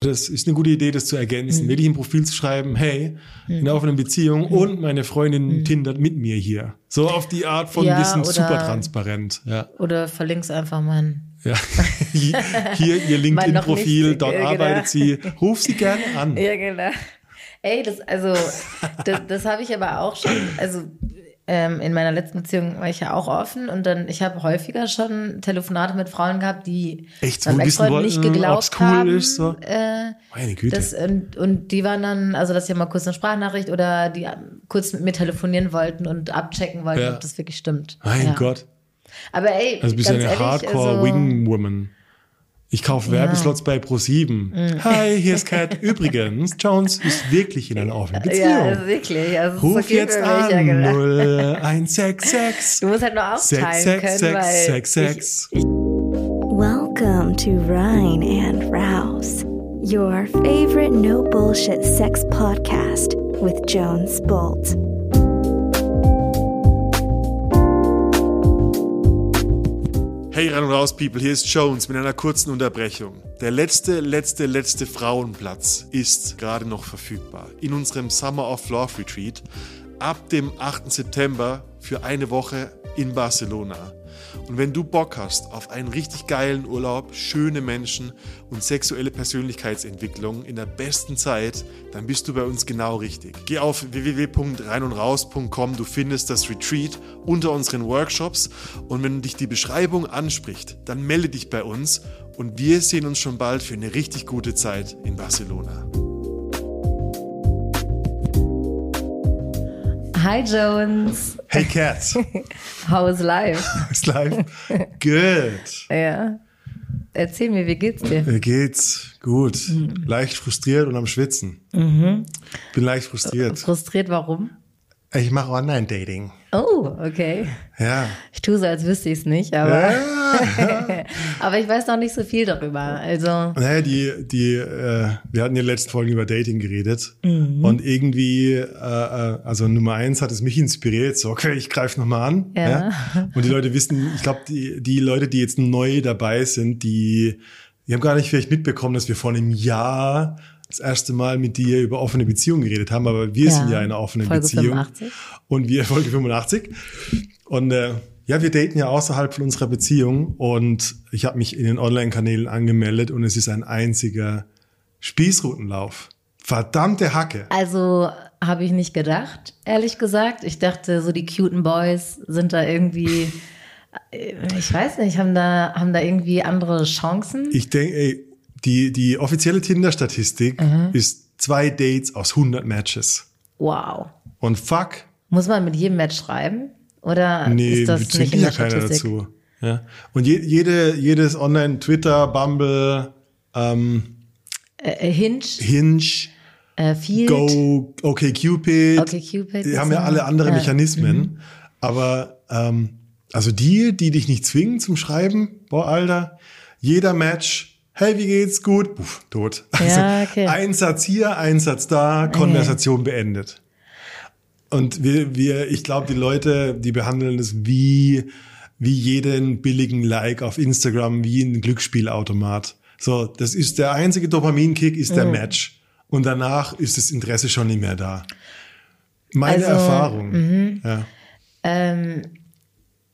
Das ist eine gute Idee, das zu ergänzen. Mhm. Wirklich im Profil zu schreiben, hey, in einer offenen Beziehung und meine Freundin tindert mit mir hier. So auf die Art von Mhm. Ja, wir sind oder- super transparent. Ja. Oder verlink's einfach mein. ja. Hier, ihr LinkedIn-Profil, dort äh, genau. arbeitet sie. Ruf sie gerne an. Ja, genau. Ey, das, also, das, das habe ich aber auch schon, also ähm, in meiner letzten Beziehung war ich ja auch offen und dann, ich habe häufiger schon Telefonate mit Frauen gehabt, die Echt, meinem Ex-Freund nicht geglaubt cool haben. ist, so? Äh, Meine Güte. das, und, und die waren dann, also dass sie mal kurz eine Sprachnachricht oder die kurz mit mir telefonieren wollten und abchecken wollten, Ja. ob das wirklich stimmt. mein ja. Gott. Aber ey, Also bist du ganz eine ehrlich, Hardcore also, Wing Woman. Ich kaufe Werbeslots bei Pro7. Mhm. Hi, hier ist Kat. Übrigens, Jones ist wirklich in einer offenen Beziehung. Ja, wirklich. Also Ruf okay jetzt an ja, genau. 0166 Du musst halt nur aufteilen können, weil ich, 6666. Welcome to Rhine and Rouse, your favorite no bullshit sex podcast with Jones Bolt. Hey, ran und raus, People, hier ist Jones mit einer kurzen Unterbrechung. Der letzte, letzte, letzte Frauenplatz ist gerade noch verfügbar in unserem Summer of Love Retreat ab dem 8. September für eine Woche in Barcelona. Und wenn du Bock hast auf einen richtig geilen Urlaub, schöne Menschen und sexuelle Persönlichkeitsentwicklung in der besten Zeit, dann bist du bei uns genau richtig. Geh auf www.reinundraus.com, du findest das Retreat unter unseren Workshops und wenn dich die Beschreibung anspricht, dann melde dich bei uns und wir sehen uns schon bald für eine richtig gute Zeit in Barcelona. Hi Jones, Hey Cat, how's life? ist live? Good. Ja. Erzähl mir, wie geht's dir? Mir geht's gut. Mhm. Leicht frustriert und am Schwitzen. Bin leicht frustriert. Frustriert, warum? Ich mache Online-Dating. Oh, okay. Ja. Ich tue so, als wüsste ich es nicht, aber, ja. aber ich weiß noch nicht so viel darüber. Also, Naja, die, die, äh, wir hatten in den letzten Folgen über Dating geredet. Mhm. Und irgendwie, äh, äh, also Nummer eins hat es mich inspiriert. So, okay, ich greife nochmal an. Ja. Und die Leute wissen, ich glaube, die, die Leute, die jetzt neu dabei sind, die, die haben gar nicht vielleicht mitbekommen, dass wir vor einem Jahr das erste Mal mit dir über offene Beziehungen geredet haben, aber wir Ja, sind ja in einer offenen Folge Beziehung. 85. Und wir, Folge 85. Und äh, ja, wir daten ja außerhalb von unserer Beziehung und ich habe mich in den Online-Kanälen angemeldet und es ist ein einziger Spießrutenlauf. Verdammte Hacke. also habe ich nicht gedacht, ehrlich gesagt. Ich dachte, so die cuten Boys sind da irgendwie, äh, ich weiß nicht, haben da, haben da irgendwie andere Chancen. Ich denke, ey, die, die offizielle Tinder-Statistik ist zwei Dates aus 100 Matches. Wow. Und fuck, Muss man mit jedem Match schreiben? Oder nee, ist das nicht in ja keiner dazu. Ja. Und je, jede, jedes Online, Twitter, Bumble, ähm, Äh, äh, Hinge, Hinge, äh, Field, Go, okay, Cupid. OkCupid Die ist haben ja alle andere ja. Mhm. Mechanismen. Aber ähm, also die, die dich nicht zwingen zum Schreiben, boah, Alter, jeder Match, hey, wie geht's? Gut, Puff, tot. Also Ja, okay. ein Satz hier, ein Satz da, Konversation beendet. Und wir, wir, ich glaube, die Leute, die behandeln es wie, wie jeden billigen Like auf Instagram, wie ein Glücksspielautomat. So, das ist der einzige Dopaminkick, ist Mhm. der Match. Und danach ist das Interesse schon nicht mehr da. Meine Also, Erfahrung. Ja. Ähm,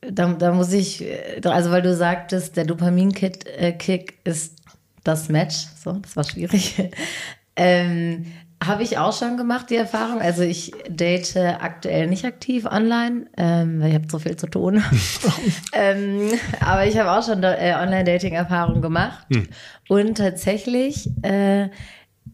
da, da muss ich, also weil du sagtest, der Dopamin-Kick äh, ist das Match. So, das war schwierig. ähm, Habe ich auch schon gemacht, die Erfahrung. Also ich date aktuell nicht aktiv online, ähm, weil ich habe so viel zu tun. ähm, aber ich habe auch schon äh, Online-Dating-Erfahrung gemacht. Und tatsächlich äh,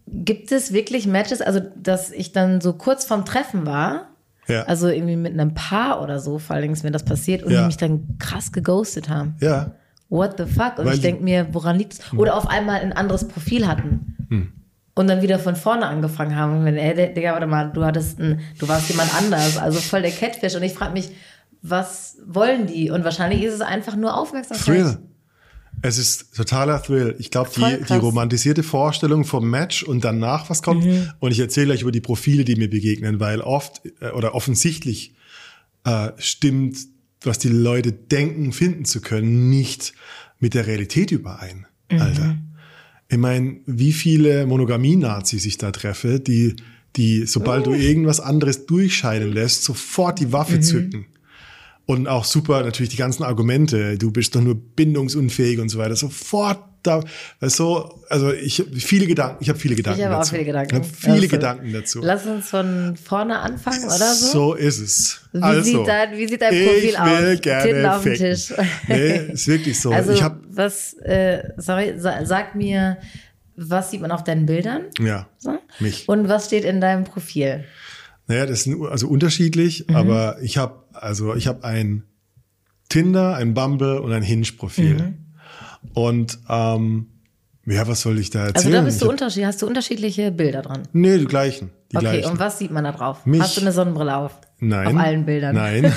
gibt es wirklich Matches, also dass ich dann so kurz vorm Treffen war. Ja. Also irgendwie mit einem Paar oder so, vor allem ist mir das passiert und Ja. die mich dann krass geghostet haben. ja. What the fuck? Und Weil ich denke mir, woran liegt es? Oder auf einmal ein anderes Profil hatten. Hm. Und dann wieder von vorne angefangen haben. Und wenn, ey, Digga, warte mal, du hattest ein, du warst jemand anders. Also voll der Catfish. Und ich frage mich, was wollen die? Und wahrscheinlich ist es einfach nur Aufmerksamkeit. Thrill. Es ist totaler Thrill. Ich glaube, die, die romantisierte Vorstellung vom Match und danach was kommt. Mhm. Und ich erzähle gleich über die Profile, die mir begegnen, weil oft äh, oder offensichtlich äh, stimmt, was die Leute denken, finden zu können, nicht mit der Realität überein. Mhm. Alter. Ich meine, wie viele Monogamie-Nazis ich da treffe, die, die, sobald Oh. du irgendwas anderes durchscheinen lässt, sofort die Waffe Mhm. zücken. Und auch super natürlich die ganzen Argumente, du bist doch nur bindungsunfähig und so weiter, sofort da, du, also ich viele Gedanken, ich habe viele Gedanken Ich habe auch dazu. viele Gedanken. Ich habe viele Also, Gedanken dazu. Lass uns von vorne anfangen, oder so? So ist es. Wie, also, sieht dein, wie sieht dein Profil ich aus? will gerne Titten auf dem. Tisch. Nee, ist wirklich so. Also, ich habe was, äh, sorry, sa sag mir, was sieht man auf deinen Bildern? ja, So? mich. Und was steht in deinem Profil? Naja, das ist also unterschiedlich, Mhm. aber ich habe also ich habe ein Tinder, ein Bumble und ein Hinge-Profil. Mhm. Und ähm, ja, was soll ich da Also erzählen? da bist du unterschiedlich, hast du unterschiedliche Bilder dran. Nee, die gleichen. Die okay, gleichen. und was sieht man da drauf? Mich- Hast du eine Sonnenbrille auf? Nein. Auf allen Bildern. Nein.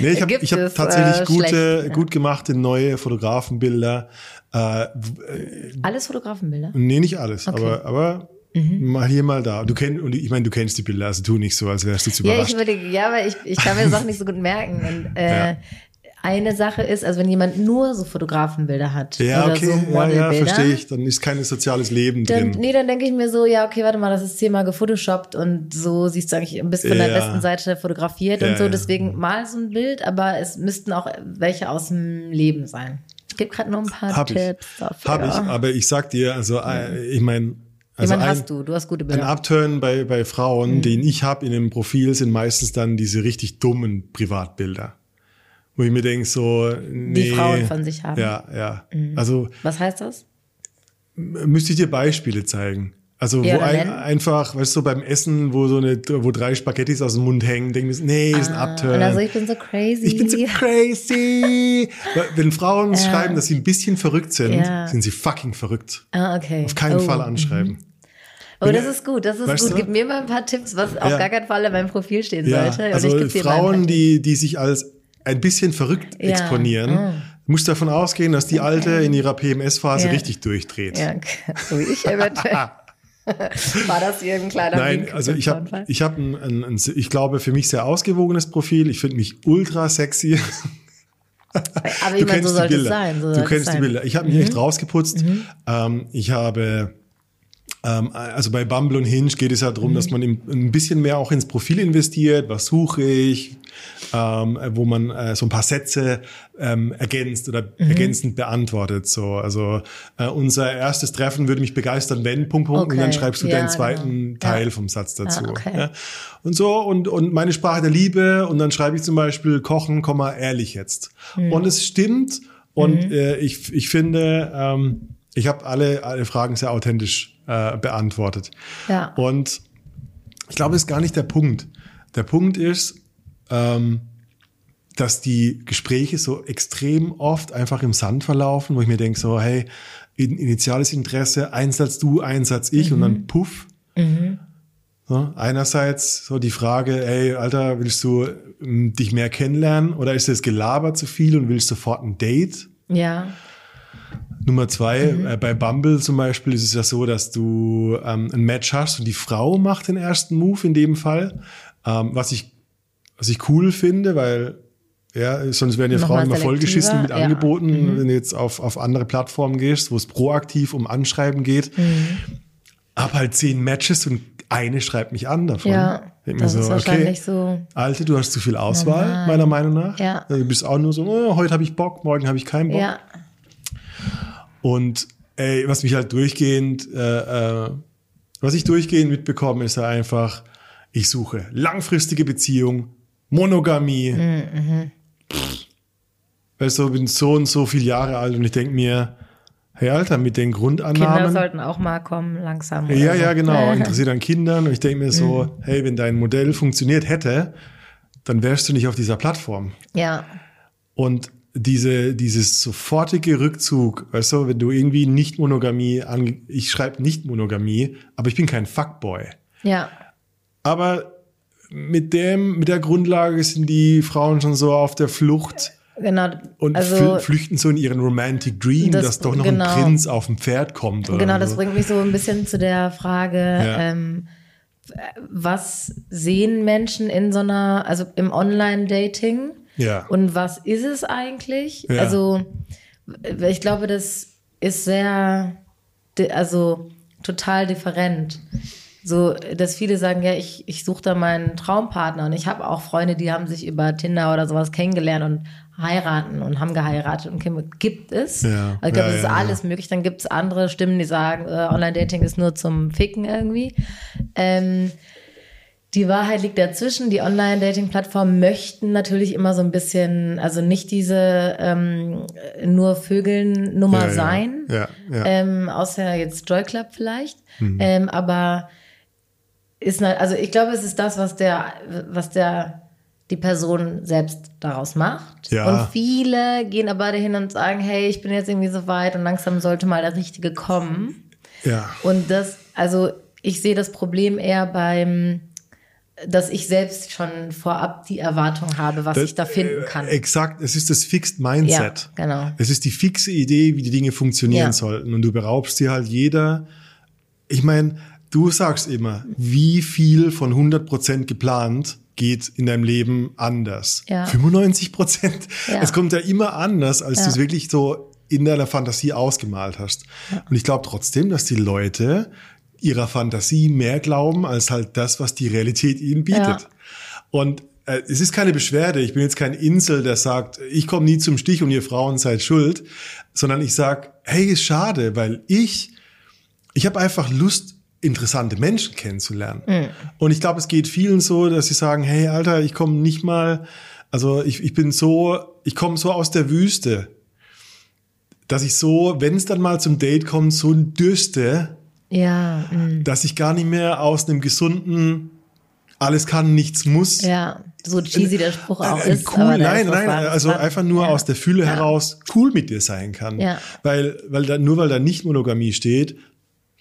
nee, ich habe hab es, tatsächlich äh, gute, schlecht, gut gemachte neue Fotografenbilder. Äh, Alles Fotografenbilder? nee, nicht alles, Okay. aber, aber Mhm. mal hier, mal da. Du kennst, und ich meine, du kennst die Bilder, also tu nicht so, als wärst du zu Ja, überrascht. ich überlege, ja, aber ich, ich kann mir Sachen nicht so gut merken. Und, äh, Ja. Eine Sache ist, also wenn jemand nur so Fotografenbilder hat ja, oder okay, so ja, ja, verstehe ich. Dann ist kein soziales Leben dann, drin. nee, dann denke ich mir so, ja, okay, warte mal, das ist zehnmal gefotoshoppt und so siehst du eigentlich, bist von der Ja. besten Seite fotografiert Ja, und so, ja. deswegen mal so ein Bild, aber es müssten auch welche aus dem Leben sein. Ich gebe gerade nur ein paar Hab ich. Tipps dafür. Habe ich, aber ich sag dir, also äh, ich meine, also Jemand ein, hast du, du hast gute ein Bilder. Upturn bei, bei Frauen, Mhm. den ich habe in dem Profil, sind meistens dann diese richtig dummen Privatbilder. Wo ich mir denke, so, nee. Frauen von sich haben. Mhm. Ja, ja. Also Was heißt das? müsste ich dir Beispiele zeigen. Also Ja, wo ein, einfach, weißt du, beim Essen, wo so eine, wo drei Spaghettis aus dem Mund hängen, denke ich, mir, nee, ist ein Upturn. Ah, Und also ich bin so crazy. Ich bin so crazy. Wenn Frauen schreiben, dass sie ein bisschen verrückt sind, Ja. sind sie fucking verrückt. ah, okay. Auf keinen oh. Fall anschreiben. Oh, das ist gut, das ist Weißt gut. du? Gib mir mal ein paar Tipps, was auf Ja. gar keinen Fall in meinem Profil stehen Ja, sollte. Und also Frauen, die, die sich als ein bisschen verrückt Ja. exponieren, du musst davon ausgehen, dass die Alte in ihrer PMS-Phase Ja. richtig durchdreht. Ja, so wie ich eventuell. War das hier ein kleiner Nein, Wink also ich habe, ich habe ein, ein, ein, ich glaube für mich sehr ausgewogenes Profil. Ich finde mich ultra sexy. Aber ich meine, so sollte es sein. So du kennst die sein. Mhm. Bilder. Ich habe mich echt rausgeputzt. Ähm, ich habe, also bei Bumble und Hinge geht es ja darum, Mhm. dass man im, ein bisschen mehr auch ins Profil investiert. Was suche ich? Ähm, wo man äh, so ein paar Sätze ähm, ergänzt oder Mhm. ergänzend beantwortet. So, also äh, unser erstes Treffen würde mich begeistern, wenn Punkt Punkt und Okay. dann schreibst du Ja, deinen zweiten genau. Teil Ja. vom Satz dazu. Ah, okay. ja. Und so und und meine Sprache der Liebe und dann schreibe ich zum Beispiel Kochen, ehrlich jetzt. Hm. Und es stimmt und äh, ich ich finde ähm, ich habe alle alle Fragen sehr authentisch äh, beantwortet. Ja. Und ich glaube, das ist gar nicht der Punkt. Der Punkt ist, ähm, dass die Gespräche so extrem oft einfach im Sand verlaufen, wo ich mir denke, so, hey, in, initiales Interesse, Einsatz du, Einsatz ich und dann puff. So, einerseits so die Frage, ey, Alter, willst du ähm, dich mehr kennenlernen oder ist das Gelaber zu viel und willst sofort ein Date? Ja. Nummer zwei, äh, bei Bumble zum Beispiel ist es ja so, dass du ähm, ein Match hast und die Frau macht den ersten Move in dem Fall, ähm, was ich was ich cool finde, weil ja, sonst werden ja Frauen immer vollgeschissen mit ja. Angeboten, wenn du jetzt auf, auf andere Plattformen gehst, wo es proaktiv um Anschreiben geht. Hab halt zehn Matches und eine schreibt mich an davon. Ja, Denk mir das ist wahrscheinlich so. Alte, du hast zu viel Auswahl, Normal. meiner Meinung nach. Ja. Du bist auch nur so, oh, heute habe ich Bock, morgen habe ich keinen Bock. Ja. Und ey, was mich halt durchgehend, äh, äh, was ich durchgehend mitbekomme, ist ja einfach, ich suche langfristige Beziehung, Monogamie. Mhm, Pff. Weißt du, bin so und so viele Jahre alt und ich denk mir, hey Alter, mit den Kinder Grundannahmen. sollten auch mal kommen, langsam. ja, so. ja, genau. Interessiert an Kindern. Und ich denke mir Mhm. so, hey, wenn dein Modell funktioniert hätte, dann wärst du nicht auf dieser Plattform. Ja. Und diese, dieses sofortige Rückzug, weißt du, wenn du irgendwie nicht Monogamie an, ich schreibe nicht Monogamie, aber ich bin kein Fuckboy. Ja. Aber mit dem, mit der Grundlage sind die Frauen schon so auf der Flucht Genau. und also, fl- flüchten so in ihren Romantic Dream, Das- dass doch noch genau. ein Prinz auf dem Pferd kommt. Oder Genau, das so. bringt mich so ein bisschen zu der Frage, ähm, was sehen Menschen in so einer, also im Online-Dating Ja. und was ist es eigentlich? Ja. Also ich glaube, dass ist sehr, also total different. So, dass viele sagen, ja, ich, ich suche da meinen Traumpartner und ich habe auch Freunde, die haben sich über Tinder oder sowas kennengelernt und heiraten und haben geheiratet und gibt es. Ja, Also ich glaube, ja, das ist ja, alles möglich. Dann gibt es andere Stimmen, die sagen, äh, Online-Dating ist nur zum Ficken irgendwie. Ähm, die Wahrheit liegt dazwischen. Die Online-Dating-Plattformen möchten natürlich immer so ein bisschen, also nicht diese ähm, nur Vögeln-Nummer Ja, sein. Ja, ja. Ähm, außer jetzt Joy Club vielleicht. Ähm, aber ist, also ich glaube, es ist das, was der, was der, die Person selbst daraus macht. Ja. Und viele gehen aber dahin und sagen, hey, ich bin jetzt irgendwie so weit und langsam sollte mal der Richtige kommen. Ja. Und das, also ich sehe das Problem eher beim, dass ich selbst schon vorab die Erwartung habe, was ich da finden kann. Äh, exakt, es ist das Fixed Mindset. Ja, genau. Es ist die fixe Idee, wie die Dinge funktionieren Ja. sollten. Und du beraubst dir halt jeder. Ich meine, du sagst immer, wie viel von 100% geplant geht in deinem Leben anders. Ja. 95 Prozent. Ja. Es kommt ja immer anders, als du es wirklich so in deiner Fantasie ausgemalt hast. Und ich glaube trotzdem, dass die Leute ihrer Fantasie mehr glauben als halt das, was die Realität ihnen bietet. Ja. Und äh, es ist keine Beschwerde. Ich bin jetzt kein Insel, der sagt, ich komme nie zum Stich und ihr Frauen seid schuld, sondern ich sag, hey, ist schade, weil ich, ich habe einfach Lust, interessante Menschen kennenzulernen. Und ich glaube, es geht vielen so, dass sie sagen, hey, Alter, ich komme nicht mal, also ich, ich bin so, ich komme so aus der Wüste, dass ich so, wenn es dann mal zum Date kommt, so dürste, Ja, mm, dass ich gar nicht mehr aus einem gesunden alles kann, nichts muss. ja, so cheesy der Spruch auch Äh, ist. cool, nein, nein, also einfach nur ja. aus der Fülle heraus cool mit dir sein kann. Ja. Weil, weil da, nur weil da nicht Monogamie steht,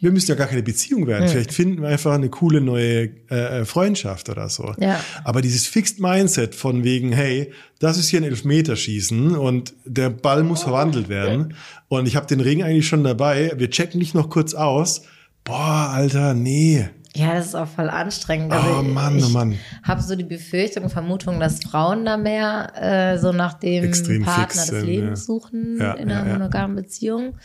wir müssen ja gar keine Beziehung werden. Vielleicht finden wir einfach eine coole neue äh, äh, Freundschaft oder so. Ja. Aber dieses Fixed Mindset von wegen, hey, das ist hier ein Elfmeterschießen und der Ball muss verwandelt werden und ich habe den Ring eigentlich schon dabei, wir checken dich noch kurz aus. Boah, Alter, nee. Ja, das ist auch voll anstrengend. Oh Mann, oh ich Mann. habe so die Befürchtung, Vermutung, dass Frauen da mehr äh, so nach dem Extrem Partner fix des Lebens ja. suchen Ja, in einer ja. monogamen Beziehung.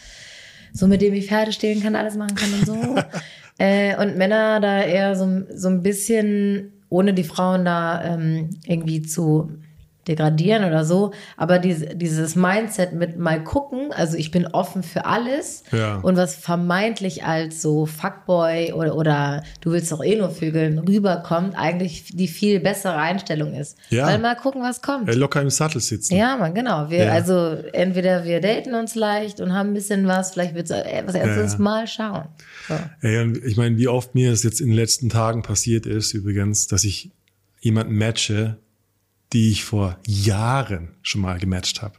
So mit dem ich Pferde stehlen kann, alles machen kann und so. äh, und Männer da eher so, so ein bisschen, ohne die Frauen da ähm, irgendwie zu degradieren oder so, aber diese, dieses Mindset mit mal gucken, also ich bin offen für alles Ja. und was vermeintlich als so Fuckboy oder, oder du willst doch eh nur Vögeln rüberkommt, eigentlich die viel bessere Einstellung ist. Ja. Weil mal gucken, was kommt. Äh, Locker im Sattel sitzen. Ja, man, genau. Wir, Ja. also entweder wir daten uns leicht und haben ein bisschen was, vielleicht wird es was erstes Ja. Mal schauen. So. Ich meine, wie oft mir es jetzt in den letzten Tagen passiert ist, übrigens, dass ich jemanden matche, die ich vor Jahren schon mal gematcht habe.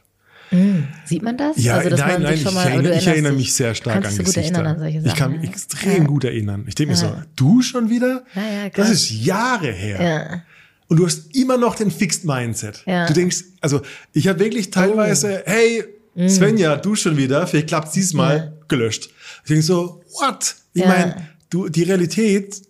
Sieht man das? Ja, also, dass nein, man nein, sich ich, schon mal, erinnere, du ich erinnere mich sehr stark an Gesichter. an Sachen. ich kann mich ja. extrem gut erinnern. Ich denke mir Ja. so, du schon wieder? Ja, ja, das ist Jahre her. Ja. Und du hast immer noch den Fixed Mindset. Ja. Du denkst, also ich habe wirklich teilweise, hey, Svenja, du schon wieder, vielleicht klappt diesmal. Ja. gelöscht. Ich denke so, what? Ich Ja. meine, du, die Realität,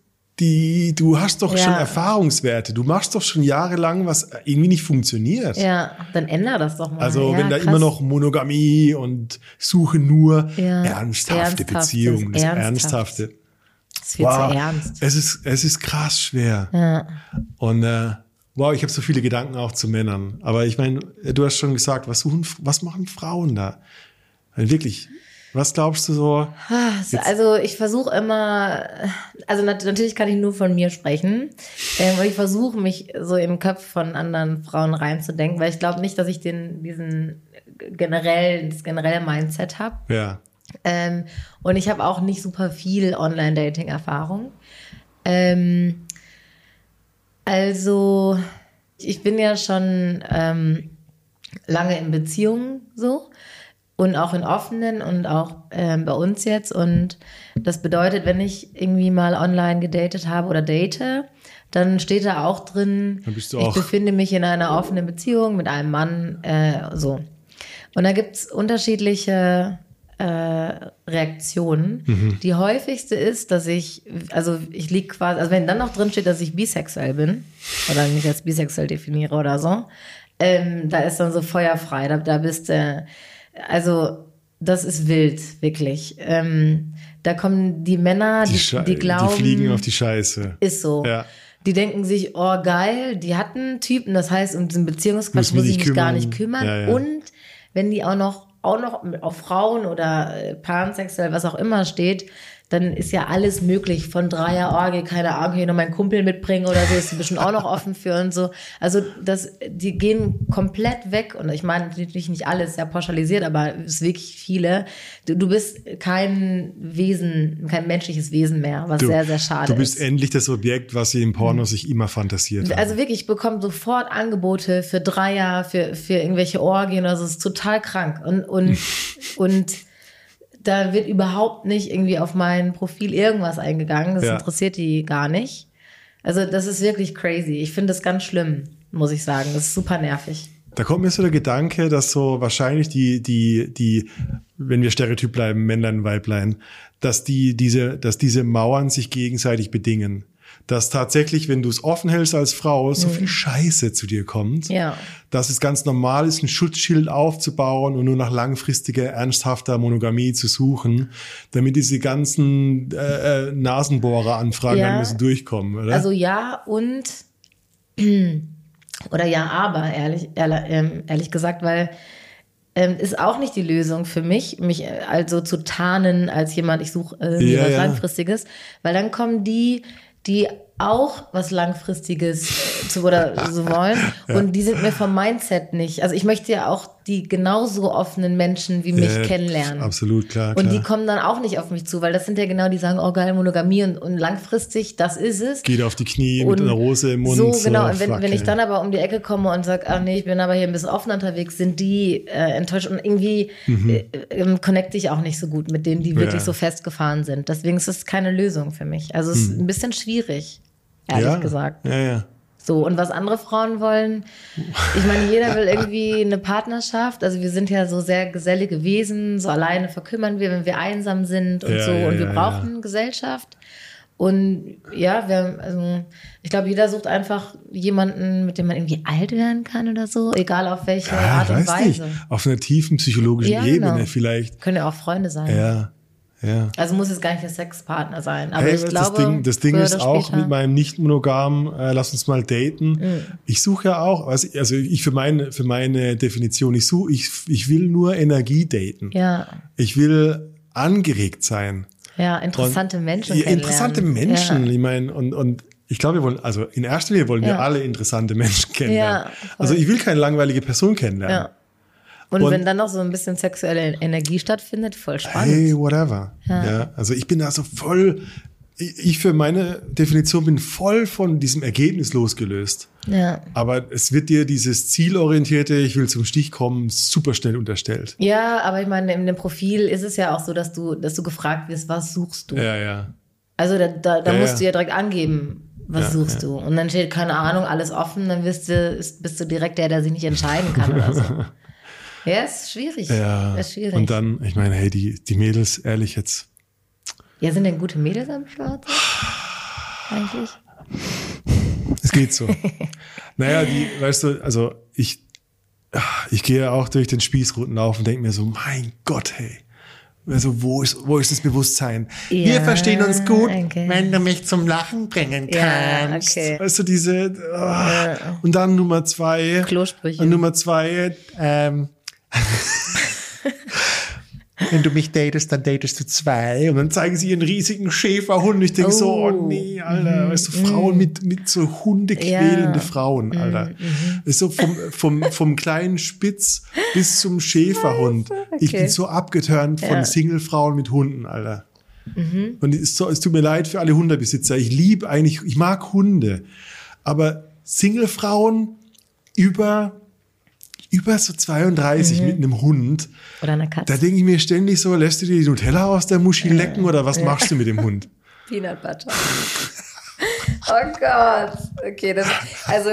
die, du hast doch Ja. schon Erfahrungswerte. Du machst doch schon jahrelang, was irgendwie nicht funktioniert. ja, dann ändere das doch mal. Also ja, wenn da krass. immer noch Monogamie und suche nur Ja. ernsthafte Beziehungen, das. Ernsthafte. Das ist viel zu ernst. Es ist, es ist krass schwer. Und äh, wow, ich habe so viele Gedanken auch zu Männern. Aber ich meine, du hast schon gesagt, was suchen, was machen Frauen da? Wirklich, was glaubst du so? Also, Also ich versuche immer, also nat natürlich kann ich nur von mir sprechen, ähm, aber ich versuche mich so im Kopf von anderen Frauen reinzudenken, weil ich glaube nicht, dass ich den diesen generell das generelle Mindset habe. Ja, Ähm, und ich habe auch nicht super viel Online-Dating-Erfahrung. Ähm, also, ich bin ja schon ähm, lange in Beziehungen so und auch in offenen und auch ähm, bei uns jetzt. Und das bedeutet, wenn ich irgendwie mal online gedatet habe oder date, dann steht da auch drin, ich auch- befinde mich in einer offenen Beziehung mit einem Mann, äh, so. Und da gibt's unterschiedliche äh, Reaktionen. Mhm. Die häufigste ist, dass ich, also ich lieg quasi, also wenn dann noch drin steht, dass ich bisexuell bin oder mich als bisexuell definiere oder so, ähm, da ist dann so feuerfrei. Da, da bist du, also das ist wild, wirklich. Ähm, da kommen die Männer, die, Sche- die glauben, die fliegen auf die Scheiße. ist so. Ja. Die denken sich, oh geil, die hatten einen Typen, das heißt, um diesen Beziehungsquatsch Muss muss ich mich gar kümmern. nicht kümmern. Ja, ja. Und wenn die auch noch, auch noch auf Frauen oder äh, pansexuell, was auch immer steht, dann ist ja alles möglich. Von Dreierorgie, keine Ahnung, hier noch meinen Kumpel mitbringen oder so, ist die bestimmt auch noch offen für und so. Also das, die gehen komplett weg. Und ich meine natürlich nicht alles, sehr pauschalisiert, aber es ist wirklich viele. Du, du bist kein Wesen, kein menschliches Wesen mehr, was Du, sehr, sehr schade du bist ist. endlich das Objekt, was sie im Porno sich immer fantasiert haben. Also wirklich, ich bekomme sofort Angebote für Dreier, für, für irgendwelche Orgien. Also es ist total krank. Und, und, und da wird überhaupt nicht irgendwie auf mein Profil irgendwas eingegangen. Das Ja. interessiert die gar nicht. Also das ist wirklich crazy. Ich finde das ganz schlimm, muss ich sagen. Das ist super nervig. Da kommt mir so der Gedanke, dass so wahrscheinlich die, die, die, wenn wir Stereotyp bleiben, Männlein, Weiblein, dass die, diese, dass diese Mauern sich gegenseitig bedingen. Dass tatsächlich, wenn du es offen hältst als Frau, so viel Scheiße zu dir kommt, Mhm. Ja. dass es ganz normal ist, ein Schutzschild aufzubauen und nur nach langfristiger, ernsthafter Monogamie zu suchen, damit diese ganzen äh, äh, Nasenbohrer-Anfragen Ja. dann müssen durchkommen, oder? Also ja und oder ja, aber ehrlich, ehrlich, ähm, ehrlich gesagt, weil ähm, ist auch nicht die Lösung für mich, mich äh, also zu tarnen als jemand, ich suche äh, Ja, was ja. Langfristiges, weil dann kommen die, die auch was Langfristiges äh, zu oder so wollen und die sind mir vom Mindset nicht. Also ich möchte ja auch die genauso offenen Menschen wie mich Ja, kennenlernen. Absolut, klar. Und klar. die kommen dann auch nicht auf mich zu, weil das sind ja genau die, sagen, oh geil, Monogamie und, und langfristig, das ist es. Geht auf die Knie mit Und einer Rose im Mund. So, genau. Und wenn, wenn ich dann aber um die Ecke komme und sage, ach nee, ich bin aber hier ein bisschen offen unterwegs, sind die äh, enttäuscht und irgendwie äh, ähm, connecte ich auch nicht so gut mit denen, die wirklich Mhm. Ja. so festgefahren sind. Deswegen ist es keine Lösung für mich. Also es ist ein bisschen schwierig, ehrlich ja, gesagt. Ja, ja. So, und was andere Frauen wollen, ich meine, jeder will irgendwie eine Partnerschaft. Also wir sind ja so sehr gesellige Wesen, so alleine verkümmern wir, wenn wir einsam sind und Ja, so. ja, und wir ja, brauchen Gesellschaft. Und ja, wir, also, ich glaube, jeder sucht einfach jemanden, mit dem man irgendwie alt werden kann oder so, egal auf welche Art und weiß nicht. Weise. Auf einer tiefen psychologischen Ebene genau. vielleicht. Können ja auch Freunde sein. Ja, ja. Also muss es gar nicht der Sexpartner sein. Aber Hey, ich glaube, das Ding, das Ding ist auch später- Mhm. mit meinem nicht monogam, äh, lass uns mal daten. Ich suche ja auch, also, also ich für meine für meine Definition, ich suche, ich, ich will nur Energie daten. Ja, Ich will angeregt sein. ja, interessante Und- Menschen. Ja, interessante. Menschen. Ja. Ich meine, und, und ich glaube, wir wollen, also in erster Linie wollen wir Ja. alle interessante Menschen kennenlernen. Ja, also ich will keine langweilige Person kennenlernen. Ja. Und, Und- wenn dann noch so ein bisschen sexuelle Energie stattfindet, voll spannend. Hey, whatever. Ja. also ich bin da so voll, ich für meine Definition bin voll von diesem Ergebnis losgelöst. Ja. Aber es wird dir dieses zielorientierte, ich will zum Stich kommen, super schnell unterstellt. ja, aber ich meine, in dem Profil ist es ja auch so, dass du, dass du gefragt wirst, was suchst du? Ja, ja. Also da, da, da Ja, musst ja. du ja direkt angeben, was Ja, suchst du. Und dann steht, keine Ahnung, alles offen, dann bist du, ist, bist du direkt der, der sich nicht entscheiden kann oder so. Ja, ist schwierig. Ja. Ist schwierig. Und dann, ich meine, hey, die, die Mädels, ehrlich jetzt, ja, sind denn gute Mädels am Start? Eigentlich? es geht so. naja, die, weißt du, also ich, ich gehe auch durch den Spießrutenlauf und denke mir so, mein Gott, hey. Also wo ist, wo ist das Bewusstsein? Wir Ja, verstehen uns gut, okay. wenn du mich zum Lachen bringen Ja, kannst. okay. Weißt du, diese, ah, und dann Nummer zwei. Klosprüche. Und Nummer zwei, ähm, wenn du mich datest, dann datest du zwei. Und dann zeigen sie ihren riesigen Schäferhund. Ich denke so, Oh. oh nee, Alter. Weißt du, Frauen mit, mit so hundequälende Ja. Mhm. Frauen, Alter. Ist so vom, vom, vom kleinen Spitz bis zum Schäferhund. Ich bin so abgeturnt von Ja. Singlefrauen mit Hunden, Alter. Und es, es tut mir leid für alle Hundebesitzer. Ich liebe eigentlich, ich mag Hunde. Aber Singlefrauen über, über so 32 mit einem Hund, Oder eine Katze. da denke ich mir ständig so, lässt du dir die Nutella aus der Muschi lecken oder was machst du mit dem Hund? Peanut Butter. Oh Gott. Okay, das, also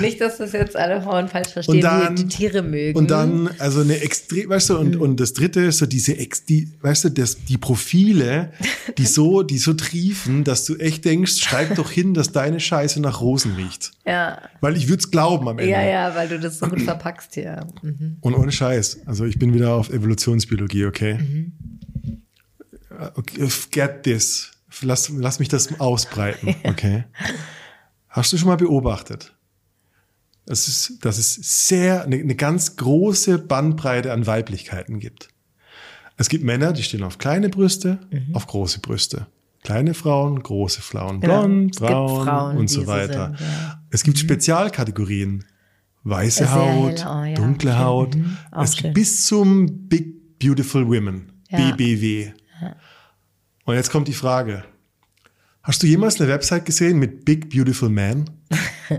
nicht, dass das jetzt alle Frauen falsch verstehen, Und dann- die, die Tiere mögen. Und dann, also eine extrem, weißt du, und, und das dritte ist so diese, ex, die, weißt du, das, die Profile, die so, die so triefen, dass du echt denkst, schreib doch hin, dass deine Scheiße nach Rosen riecht. ja. Weil ich würde es glauben am Ende. ja, ja, weil du das so gut verpackst hier. Mhm. Und ohne Scheiß. Also ich bin wieder auf Evolutionsbiologie, okay? Mhm. okay get this. Lass, lass mich das ausbreiten, okay? Hast du schon mal beobachtet? dass es, dass es sehr, eine, eine ganz große Bandbreite an Weiblichkeiten gibt. Es gibt Männer, die stehen auf kleine Brüste, auf große Brüste. Kleine Frauen, große Frauen, Genau. blond, gibt braun Frauen, und so so weiter. sind, ja. Es gibt Spezialkategorien. Weiße Sehr Haut, hell, oh ja, dunkle schön. Haut. Mhm. Es schön. gibt bis zum Big Beautiful Women, Ja. BBW. Und jetzt kommt die Frage. Hast du jemals eine Website gesehen mit Big Beautiful Man?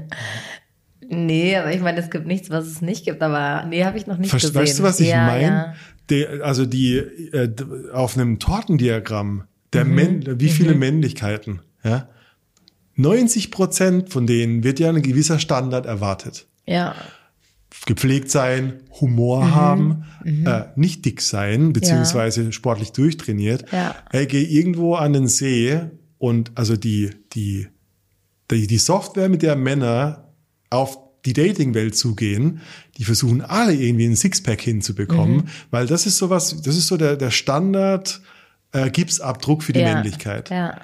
Nee, aber ich meine, es gibt nichts, was es nicht gibt, aber nee, habe ich noch nicht Verst- gesehen. Weißt du, was ich ja, meine? Ja. Also die äh, auf einem Tortendiagramm der Mhm. Männ, wie viele Männlichkeiten? Ja, 90 Prozent von denen wird ja ein gewisser Standard erwartet. ja. Gepflegt sein, Humor Mhm. haben, Äh, nicht dick sein, beziehungsweise sportlich durchtrainiert. Ja. Ey, geh irgendwo an den See und also die, die, die, die Software, mit der Männer auf die Dating-Welt zugehen, die versuchen alle irgendwie ein Sixpack hinzubekommen, Mhm. weil das ist sowas, das ist so der, der Standard äh, Gipsabdruck für die ja. Männlichkeit. Ja.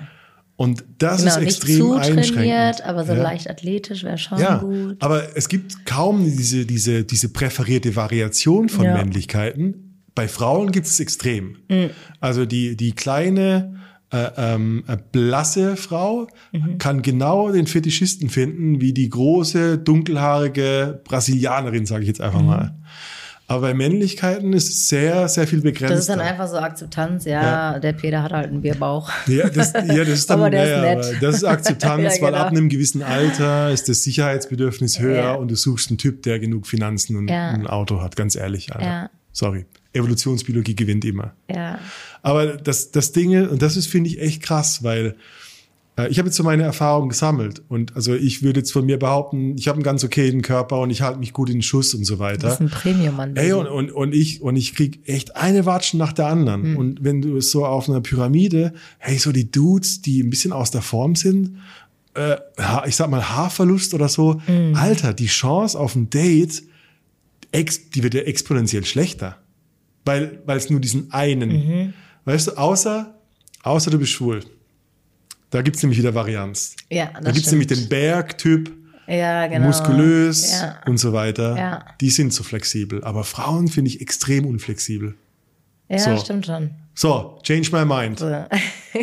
Und das Genau, ist nicht extrem zu einschränkend. trainiert, aber so Ja. leicht athletisch wäre schon Ja, gut. aber es gibt kaum diese, diese, diese präferierte Variation von Ja. Männlichkeiten. Bei Frauen gibt es extrem. Mhm. Also die, die kleine, äh, ähm, äh, blasse Frau Mhm. kann genau den Fetischisten finden, wie die große, dunkelhaarige Brasilianerin, sage ich jetzt Mhm. einfach mal. Aber bei Männlichkeiten ist es sehr, sehr viel begrenzt. Das ist dann einfach so Akzeptanz, ja, der Peter hat halt einen Bierbauch. Ja, das, ja, das ist dann, Aber der ist ja, ja, nett. das ist Akzeptanz, Ja, weil genau. ab einem gewissen Alter ist das Sicherheitsbedürfnis höher Ja. und du suchst einen Typ, der genug Finanzen und Ja. ein Auto hat, ganz ehrlich. Alter. Ja. Sorry. Evolutionsbiologie gewinnt immer. Ja. Aber das, das Dinge, und das ist, finde ich, echt krass, weil ich habe jetzt so meine Erfahrungen gesammelt. Und also ich würde jetzt von mir behaupten, ich habe einen ganz okayen Körper und ich halte mich gut in den Schuss und so weiter. Das ist ein Premium-Mann. Ey, und, und, und ich, und ich krieg echt eine Watschen nach der anderen. Hm. Und wenn du es so auf einer Pyramide, hey, so die Dudes, die ein bisschen aus der Form sind, äh, ich sag mal Haarverlust oder so, Hm. Alter, die Chance auf ein Date, ex, die wird ja exponentiell schlechter. Weil, weil es nur diesen einen, Mhm. weißt du, außer, außer du bist schwul. Da gibt's nämlich wieder Varianz. ja, das Da gibt's stimmt. nämlich den Bergtyp, ja, genau. muskulös Ja. und so weiter. Ja. Die sind so flexibel. Aber Frauen finde ich extrem unflexibel. Ja, So. stimmt schon. So, change my mind. So.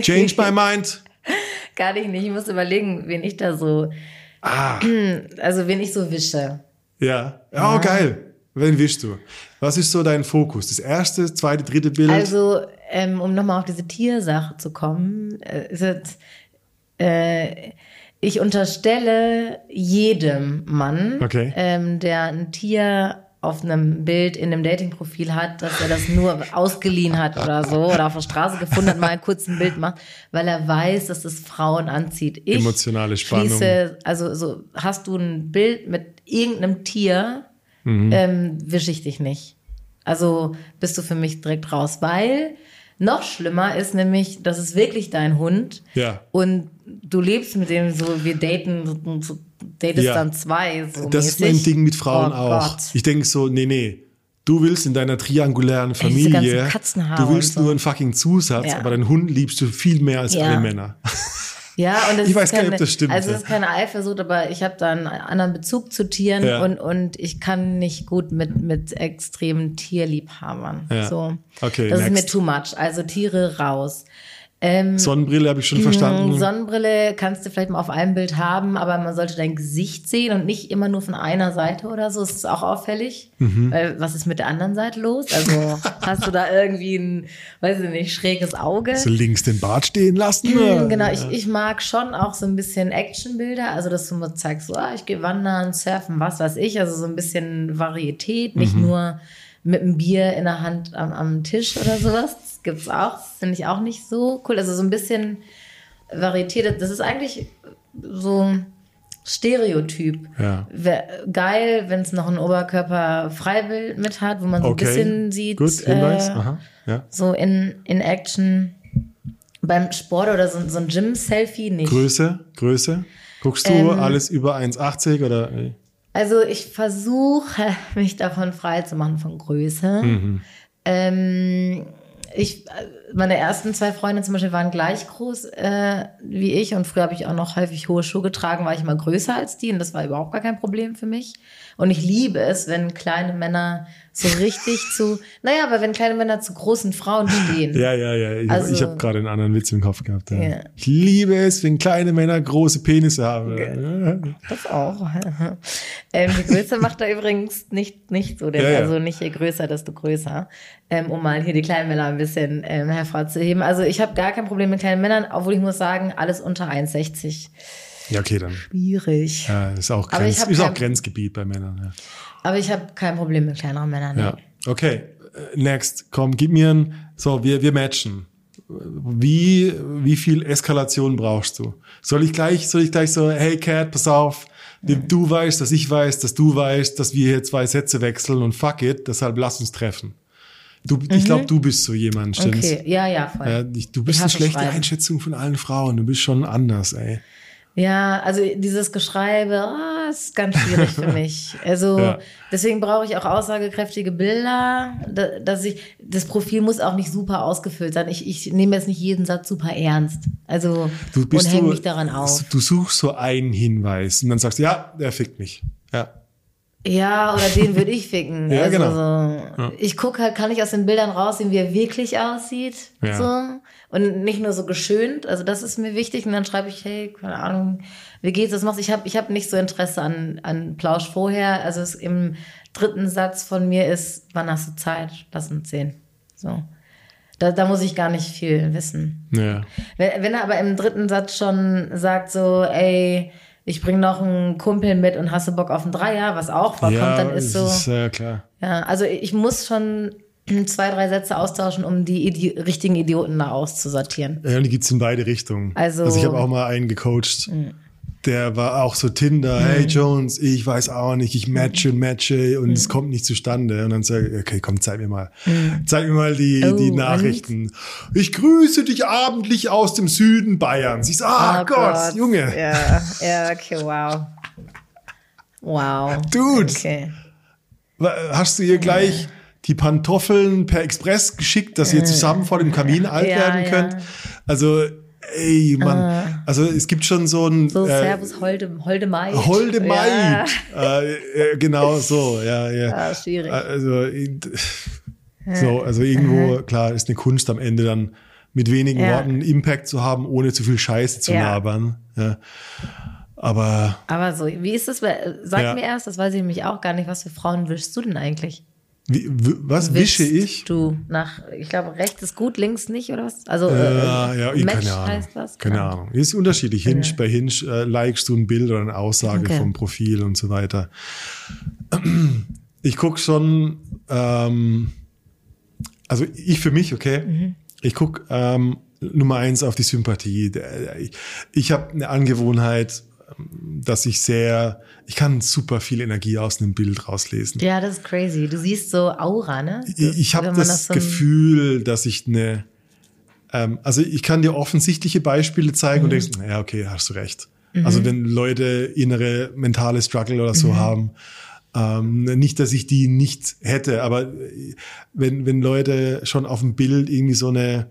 Change my mind. Gar nicht, nicht. Ich muss überlegen, wen ich da so, Ah, also wen ich so wische. ja. Oh, geil. Wen wischst du? Was ist so dein Fokus? Das erste, zweite, dritte Bild? Also, ähm, um nochmal auf diese Tiersache zu kommen, äh, ist jetzt, äh, ich unterstelle jedem Mann, Okay. ähm, der ein Tier auf einem Bild in einem Datingprofil hat, dass er das nur ausgeliehen hat oder so oder auf der Straße gefunden hat, mal kurz ein Bild macht, weil er weiß, dass es Frauen anzieht. Ich Emotionale Spannung. Schließe, also so hast du ein Bild mit irgendeinem Tier, Mhm. ähm, wische ich dich nicht. Also bist du für mich direkt raus, weil noch schlimmer ist nämlich, das ist wirklich dein Hund Ja. und du lebst mit dem so, wir daten, so, datest Ja. dann zwei. So das ist mäßig. mein Ding mit Frauen oh auch. Gott. Ich denke so, nee, nee. Du willst in deiner triangulären Familie, du willst so. nur einen fucking Zusatz, Ja. aber deinen Hund liebst du viel mehr als Ja. alle Männer. Ja, und das Ich ist weiß gar nicht, keine, ob das stimmt, Also es ist keine Eifersucht, aber ich habe da einen anderen Bezug zu Tieren Ja. und, und ich kann nicht gut mit, mit extremen Tierliebhabern. Ja. So. Okay, das ist mir next. too much. Also Tiere raus. Ähm, Sonnenbrille habe ich schon verstanden. Sonnenbrille kannst du vielleicht mal auf einem Bild haben, aber man sollte dein Gesicht sehen und nicht immer nur von einer Seite oder so. Das ist auch auffällig. Mhm. Weil was ist mit der anderen Seite los? Also hast du da irgendwie ein, weiß ich nicht, schräges Auge? so links den Bart stehen lassen. Mm, Genau, ich, ich mag schon auch so ein bisschen Actionbilder, also dass du mir zeigst, so, ah, ich gehe wandern, surfen, was weiß ich, also so ein bisschen Varietät, nicht Mhm. nur mit einem Bier in der Hand am, am Tisch oder sowas. Das gibt's auch, das finde ich auch nicht so cool. Also so ein bisschen Varieté, das ist eigentlich so Stereotyp. Ja. Geil, wenn es noch ein Oberkörper-Freibild mit hat, wo man so Okay. ein bisschen sieht, Gut, äh. Ja. so in, in Action. Beim Sport oder so, so ein Gym-Selfie nicht. Größe, Größe. Guckst du Ähm, alles über 1,80 oder? Äh, Also ich versuche, mich davon frei zu machen von Größe. Mhm. Ähm, ich, meine ersten zwei Freunde zum Beispiel waren gleich groß äh, wie ich und früher habe ich auch noch häufig hohe Schuhe getragen, war ich mal größer als die und das war überhaupt gar kein Problem für mich. Und ich liebe es, wenn kleine Männer so richtig zu, naja, aber wenn kleine Männer zu großen Frauen stehen. Ja, ja, ja. Ich, Also- habe gerade einen anderen Witz im Kopf gehabt. Ja. Ja. Ich liebe es, wenn kleine Männer große Penisse haben. Ja. Das auch. ähm, die Größe macht da übrigens nicht, nicht so, denn Ja, ja. also nicht je größer, desto größer, ähm, um mal hier die kleinen Männer ein bisschen ähm, hervorzuheben. Also ich habe gar kein Problem mit kleinen Männern, obwohl ich muss sagen, alles unter 1,60 Ja, okay, dann. schwierig. Ja, ist auch, Grenz, ist auch kein- Grenzgebiet bei Männern. Aber ich habe kein Problem mit kleineren Männern. Ja. Nee. ja. Okay, äh, next. Komm, gib mir ein. So, wir, wir matchen. Wie, wie viel Eskalation brauchst du? Soll ich gleich, soll ich gleich so, hey Cat, pass auf, du weißt, dass ich weiß, dass du weißt, dass wir hier zwei Sätze wechseln und fuck it, deshalb lass uns treffen. Du, Ich glaube, du bist so jemand, stimmt's? Mhm. Okay, ja, ja, voll. Ja, ich, du bist Ich eine schlechte. Einschätzung von allen Frauen. Du bist schon anders, ey. Ja, also dieses Geschreibe, ah, ist ganz schwierig für mich. Also Ja. deswegen brauche ich auch aussagekräftige Bilder, da- dass ich das Profil muss auch nicht super ausgefüllt sein. Ich, ich nehme jetzt nicht jeden Satz super ernst. Also Du bist und hänge mich daran auf. Du suchst so einen Hinweis und dann sagst du, ja, der fickt mich. Ja. Ja, oder den würde ich ficken. Ja, also, genau. so, Ich gucke halt, kann ich aus den Bildern raussehen, wie er wirklich aussieht. Ja. So. Und nicht nur so geschönt. Also das ist mir wichtig. Und dann schreibe ich, hey, keine Ahnung, wie geht's, was machst du? Ich habe ich hab nicht so Interesse an, an Plausch vorher. Also es, im dritten Satz von mir ist, wann hast du Zeit? Lass uns sehen. So. Da, da muss ich gar nicht viel wissen. Ja. Wenn, wenn er aber im dritten Satz schon sagt so, ey, ich bring noch einen Kumpel mit und hast du Bock auf einen Dreier, was auch vorkommt, ja, dann ist so, ist, ja klar. ja, also ich muss schon zwei, drei Sätze austauschen, um die Idi richtigen Idioten da auszusortieren. Ja, und die gibt's in beide Richtungen. Also- ich habe auch mal einen gecoacht, der war auch so Tinder, hey Jones, ich weiß auch nicht, ich matche und matche und es kommt nicht zustande. Und dann sage ich, okay, komm, zeig mir mal. Zeig mir mal die, Oh, die und? Nachrichten. Ich grüße dich abendlich aus dem Süden Bayerns. Ich so, ah Oh Gott, Junge. Ja, ja, okay, wow. Wow. Dude. Okay. Hast du ihr gleich die Pantoffeln per Express geschickt, dass ihr zusammen vor dem Kamin alt Ja, werden ja. könnt? Also, ey, Mann. Also es gibt schon so ein So, äh, Servus, Holde, Holde Maid. Holde Ja. Maid. Äh, äh, genau so, ja, ja. Ah, schwierig. Also, so, also irgendwo, klar, ist eine Kunst am Ende dann mit wenigen Ja. Worten Impact zu haben, ohne zu viel Scheiße zu Ja. labern. Ja. Aber Aber so, wie ist das? Sag Ja. mir erst, das weiß ich nämlich auch gar nicht. Was für Frauen wischst du denn eigentlich? Wie, was wische ich? Du nach, ich glaube, rechts ist gut, links nicht, oder was? Also, Ja, äh, ja, ich, Match keine Ahnung. heißt was? Keine Genau. Ahnung. Ist unterschiedlich. Hinge, bei Hinge äh, likest du ein Bild oder eine Aussage Okay. vom Profil und so weiter. Ich guck schon, ähm, also ich für mich, okay, Mhm. ich guck ähm, Nummer eins auf die Sympathie. Ich, habe eine Angewohnheit, dass ich sehr, ich kann super viel Energie aus einem Bild rauslesen. Ja, das ist crazy. Du siehst so Aura, ne? Das- Ich, habe das, ein- Gefühl, dass ich eine, ähm, also ich kann dir offensichtliche Beispiele zeigen Mhm. und denkst, ja, okay, hast du recht. Also wenn Leute innere mentale Struggle oder so Mhm. haben, ähm, nicht, dass ich die nicht hätte, aber äh, wenn, wenn Leute schon auf dem Bild irgendwie so eine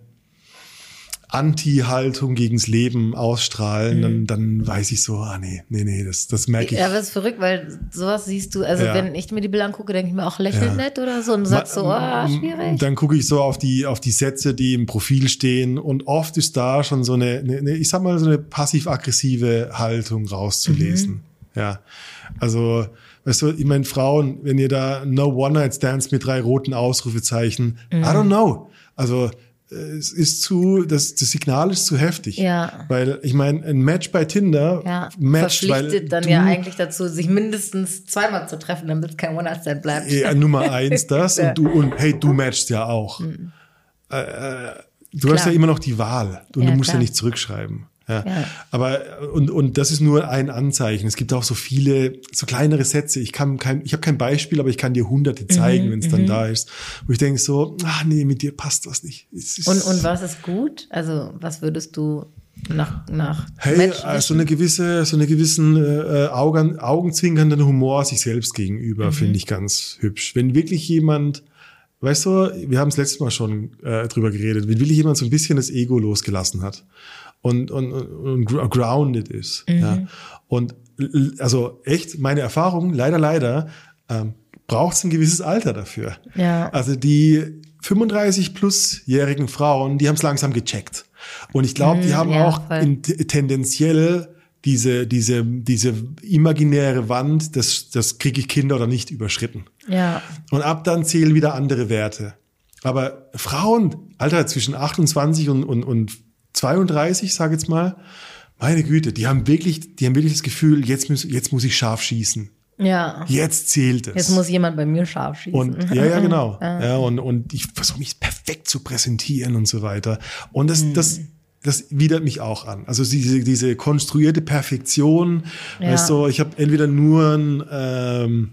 Anti-Haltung gegens Leben ausstrahlen, dann, dann weiß ich so, ah nee, nee, nee, das, das merke ich. Mhm. Ja, aber das ist verrückt, weil sowas siehst du, also Ja. wenn ich mir die Bilder angucke, denke ich mir auch lächelt Ja. nett oder so und sagst so, ah, m- schwierig. Dann gucke ich so auf die, auf die Sätze, die im Profil stehen und oft ist da schon so eine, eine, ich sag mal, so eine passiv-aggressive Haltung rauszulesen. Mhm. Ja. Also, weißt du, ich meine, Frauen, wenn ihr da No One-Night-Stands mit drei roten Ausrufezeichen, Mhm. I don't know. Also, es ist zu, das, das Signal ist zu heftig. Ja. Weil, ich meine, ein Match bei Tinder ja, matcht, weil verpflichtet dann ja eigentlich dazu, sich mindestens zweimal zu treffen, damit es kein One-Night-Stand bleibt. Ja, Nummer eins das Ja. und du und hey, du matchst ja auch. Äh, äh, du hast Klar. ja immer noch die Wahl und Ja, du musst ja klar. nicht zurückschreiben. Ja. Ja. Aber und, und das ist nur ein Anzeichen. Es gibt auch so viele, so kleinere Sätze. Ich kann kein, ich habe kein Beispiel, aber ich kann dir hunderte zeigen, Mhm, wenn es dann da ist. Wo ich denke so, ach nee, mit dir passt das nicht. Und, und was ist gut? Also, was würdest du nach, nach Hey, Match äh, so eine gewisse, so eine gewissen äh, Augen, augenzwinkernden Humor sich selbst gegenüber Mhm. finde ich ganz hübsch. Wenn wirklich jemand, weißt du, wir haben es letztes Mal schon äh, drüber geredet, wenn wirklich jemand so ein bisschen das Ego losgelassen hat und und, und, und gr- grounded ist, Mhm. ja, und also echt meine Erfahrung, leider leider ähm, braucht es ein gewisses Alter dafür. Ja. Also die 35 plus-jährigen Frauen, die haben es langsam gecheckt. Und ich glaube, die Mm, haben ja, auch in, tendenziell diese, diese, diese imaginäre Wand, das, das kriege ich Kinder oder nicht überschritten. Ja. Und ab dann zählen wieder andere Werte. Aber Frauen, Alter, zwischen 28 und, und, und 32, sage jetzt mal, meine Güte, die haben wirklich, die haben wirklich das Gefühl, jetzt muss, jetzt muss ich scharf schießen. Ja. Jetzt zählt es. Jetzt muss jemand bei mir scharf schießen. Und ja, ja, genau. Ja, und, und ich versuche mich perfekt zu präsentieren und so weiter. Und das, das, das widert mich auch an. Also diese, diese konstruierte Perfektion. Ja. Weißt du, ich habe entweder nur ein, ähm,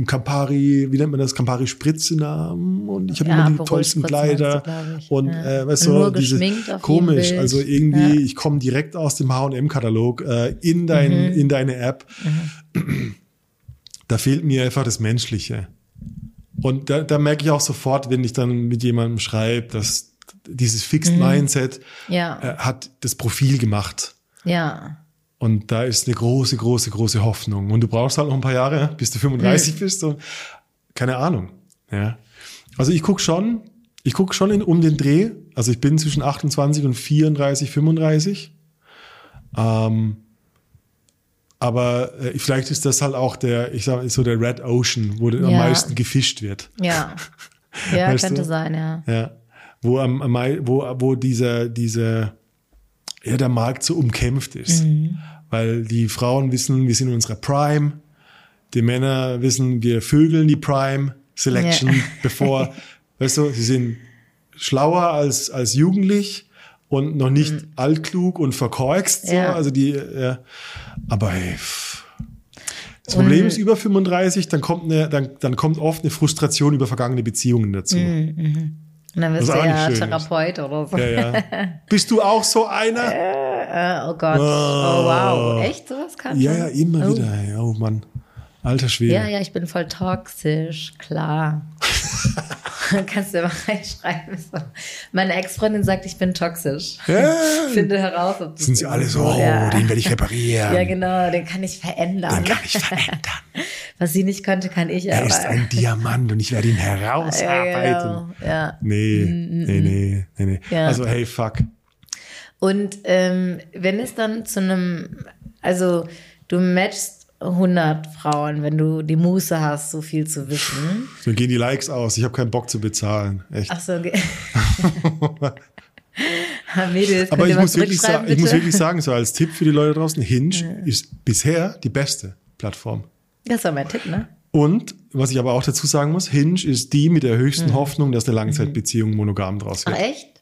ein Campari, wie nennt man das? Campari Spritzennamen und ich habe Ja, immer die tollsten du, Kleider ich. und Ja. äh, weißt du, nur diese komisch, also irgendwie Ja. ich komme direkt aus dem H&M Katalog äh, in dein Mhm. in deine App. Da fehlt mir einfach das Menschliche. Und da, da merke ich auch sofort, wenn ich dann mit jemandem schreibe, dass dieses Fixed Mindset Ja. äh, hat das Profil gemacht. Ja. Und da ist eine große, große, große Hoffnung. Und du brauchst halt noch ein paar Jahre, bis du 35 bist. Und keine Ahnung. Ja. Also ich guck schon, ich guck schon in, um den Dreh. Also ich bin zwischen 28 und 34, 35. Ähm, aber äh, vielleicht ist das halt auch der, ich sag so der Red Ocean, wo am Ja. meisten gefischt wird. Ja. Ja, Weißt könnte du? sein, ja. Ja. Wo am, am wo, wo dieser, diese, ja, der Markt so umkämpft ist. Weil die Frauen wissen, wir sind in unserer Prime. Die Männer wissen, wir vögeln die Prime Selection, Ja. bevor, weißt du, sie sind schlauer als, als jugendlich und noch nicht altklug und verkorkst. So. Ja. Also die, ja. aber hey, das Problem ist über 35, dann kommt eine, dann, dann kommt oft eine Frustration über vergangene Beziehungen dazu. Und dann bist du ja ist. Therapeut oder so. Ja, ja. Bist du auch so einer? Äh, oh Gott. Oh, wow. Echt? Sowas kann Ja, schon? ja, immer oh. wieder. Oh Mann. Alter Schwede. Ja, ja, ich bin voll toxisch, klar. Kannst du mal reinschreiben. Meine Ex-Freundin sagt, ich bin toxisch. Ja. Finde heraus, ob das Sind sie alle so, oh, ja. den werde ich reparieren. Ja, genau, den kann ich verändern. Den kann ich verändern. Was sie nicht konnte, kann ich Er aber. ist ein Diamant und ich werde ihn ja, herausarbeiten. genau. ja. Nee, nee, nee, nee, nee. Ja. Also, hey, fuck. Und ähm, wenn es dann zu einem, also du matchst 100 Frauen, wenn du die Muße hast, so viel zu wissen. Dann gehen die Likes aus. Ich habe keinen Bock zu bezahlen. Echt. Ach so, okay. Mädels, Aber ich muss, wirklich sagen, ich muss wirklich sagen, so als Tipp für die Leute draußen, Hinge ist bisher die beste Plattform. Das war mein Tipp, ne? Und was ich aber auch dazu sagen muss, Hinge ist die mit der höchsten Hoffnung, dass eine Langzeitbeziehung monogam draus Mhm. Ach, wird. echt?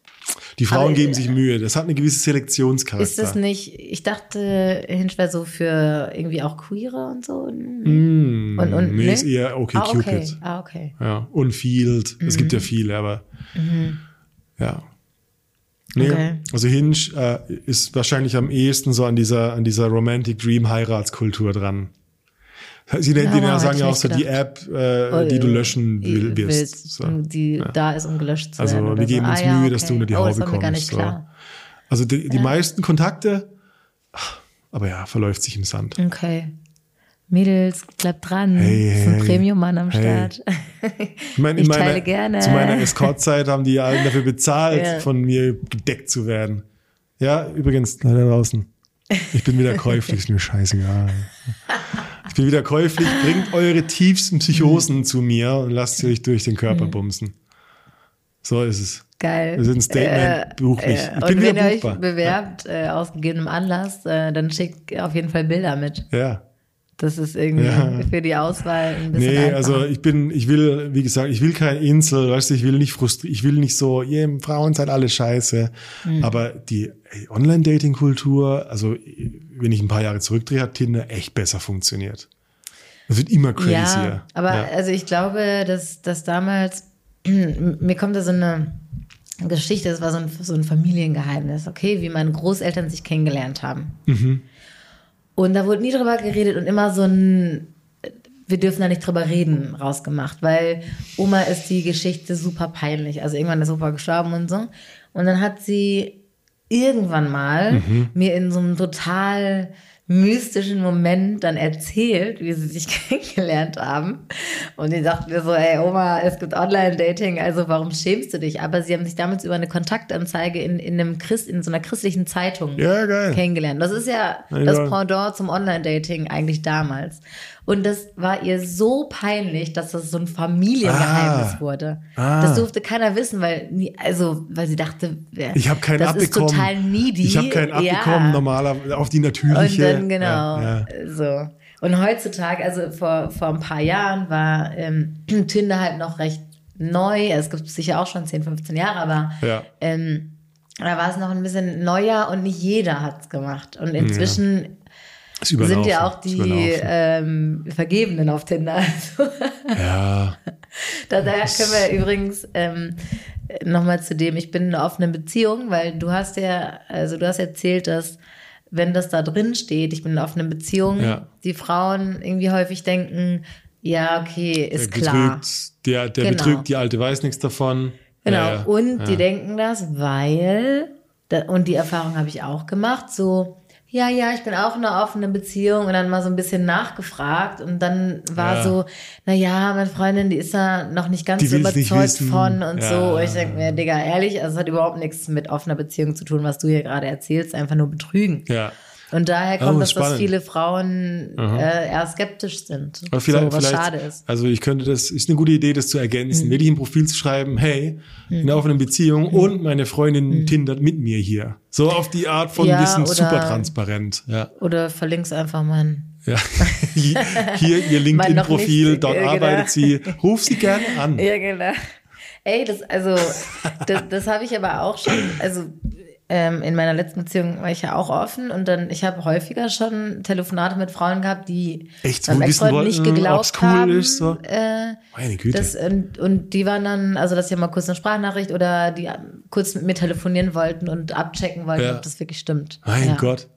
Die Frauen Aber, geben äh, sich Mühe. Das hat eine gewisse Selektionscharakter. Ist das nicht, ich dachte, Hinge wäre so für irgendwie auch Queere und so. Mm, Und, und, nee, ne? ist eher okay, ah, okay. Cupid. Ah, okay. Ja, Unfield. Es gibt ja viele, aber ja. Nee, Okay. also Hinge äh, ist wahrscheinlich am ehesten so an dieser, an dieser Romantic Dream Heiratskultur dran. Sie nennen die Ja, ja, sagen ja auch so nicht die App, äh, die du löschen will, Die wirst. So. Die da ist, um gelöscht zu Also werden. wir oder geben so. uns ah, ja, Mühe, okay. dass du unter die oh, Haube das mir gar kommst. nicht So. klar. Also die, die meisten Kontakte, aber ja, verläuft sich im Sand. Okay. Mädels, bleibt dran. Hey, ist ein hey, Premium-Mann am hey. Start. Ich, meine, in Ich meiner, teile gerne. Zu meiner Escort-Zeit haben die allen dafür bezahlt, Ja. von mir gedeckt zu werden. Ja, übrigens, da draußen. Ich bin wieder käuflich, ist mir scheißegal. Bin wieder käuflich, bringt eure tiefsten Psychosen zu mir und lasst sie euch durch den Körper bumsen. So ist es. Geil. Wir sind ein Statement, buch mich. Ich und bin wenn wieder ihr euch bewerbt, äh, aus gegebenem Anlass, äh, dann schickt auf jeden Fall Bilder mit. Ja. Das ist irgendwie Ja. für die Auswahl ein bisschen Nee, einfacher. also ich bin, ich will, wie gesagt, ich will kein Insel, weißt du, ich will nicht frustrieren, ich will nicht so, yeah, Frauen seid alle scheiße. Mhm. Aber die Online-Dating-Kultur, also wenn ich ein paar Jahre zurückdrehe, hat Tinder echt besser funktioniert. Es wird immer crazier. Ja, aber Ja. also ich glaube, dass, dass damals, mir kommt da so eine Geschichte, das war so ein, so ein Familiengeheimnis, okay, wie meine Großeltern sich kennengelernt haben. Mhm. Und da wurde nie drüber geredet und immer so ein, wir dürfen da nicht drüber reden, rausgemacht, weil Oma ist die Geschichte super peinlich. Also irgendwann ist Opa gestorben und so. Und dann hat sie irgendwann mal Mhm. mir in so einem total mystischen Moment dann erzählt, wie sie sich kennengelernt haben. Und die dachten mir so, ey Oma, es gibt Online-Dating, also warum schämst du dich? Aber sie haben sich damals über eine Kontaktanzeige in, in, einem Christ, in so einer christlichen Zeitung Ja, kennengelernt. Das ist ja Ja. das Pendant zum Online-Dating eigentlich damals. Und das war ihr so peinlich, dass das so ein Familiengeheimnis Ah. wurde. Ah. Das durfte keiner wissen, weil nie, also weil sie dachte, Ich habe keinen das abbekommen. ist total needy. Ich habe keinen Ja. abbekommen, normaler, auf die natürliche. Und dann genau Ja, ja. so. Und heutzutage, also vor, vor ein paar Jahren war ähm, Tinder halt noch recht neu. Es gibt sicher auch schon 10, 15 Jahre, aber Ja. ähm, da war es noch ein bisschen neuer und nicht jeder hat es gemacht. Und inzwischen. Sind ja auch die ähm, Vergebenen auf Tinder. Also, Ja, da, daher können wir übrigens ähm, nochmal zu dem, ich bin in einer offenen Beziehung, weil du hast ja, also du hast erzählt, dass wenn das da drin steht, ich bin in einer offenen Beziehung, Ja. die Frauen irgendwie häufig denken, ja, okay, ist der klar. betrügt, der, der Genau. betrügt, die Alte weiß nichts davon. Genau. Ja, ja. Und die denken das, weil, und die Erfahrung habe ich auch gemacht, so, ja, ja, ich bin auch in einer offenen Beziehung und dann mal so ein bisschen nachgefragt und dann war Ja. so, na ja, meine Freundin, die ist da noch nicht ganz Die so überzeugt von und Ja. so. Und ich denke mir, Digga, ehrlich, also es hat überhaupt nichts mit offener Beziehung zu tun, was du hier gerade erzählst, einfach nur betrügen. Ja. Und daher kommt Oh, es, dass viele Frauen äh, eher skeptisch sind. Aber vielleicht, so, was vielleicht, schade ist. Also ich könnte das, ist eine gute Idee, das zu ergänzen, Mhm. wirklich im Profil zu schreiben, hey, in einer offenen Beziehung und meine Freundin tindert mit mir hier. So auf die Art von Mhm. Ja, sind oder- super transparent. Ja. Oder verlink's einfach mein ja. Hier ihr LinkedIn-Profil, dort genau. arbeitet sie. Ruf sie gerne an. Ja, genau. Ey, das, also, das, das habe ich aber auch schon, also ähm, in meiner letzten Beziehung war ich ja auch offen und dann, ich habe häufiger schon Telefonate mit Frauen gehabt, die Echt, wo meinem wissen Ex-Freund nicht wollten, geglaubt cool haben. ist, so? Äh, Meine Güte. das, und, und die waren dann, also dass sie mal kurz eine Sprachnachricht oder die kurz mit mir telefonieren wollten und abchecken wollten, Ja. ob das wirklich stimmt. mein ja. Gott.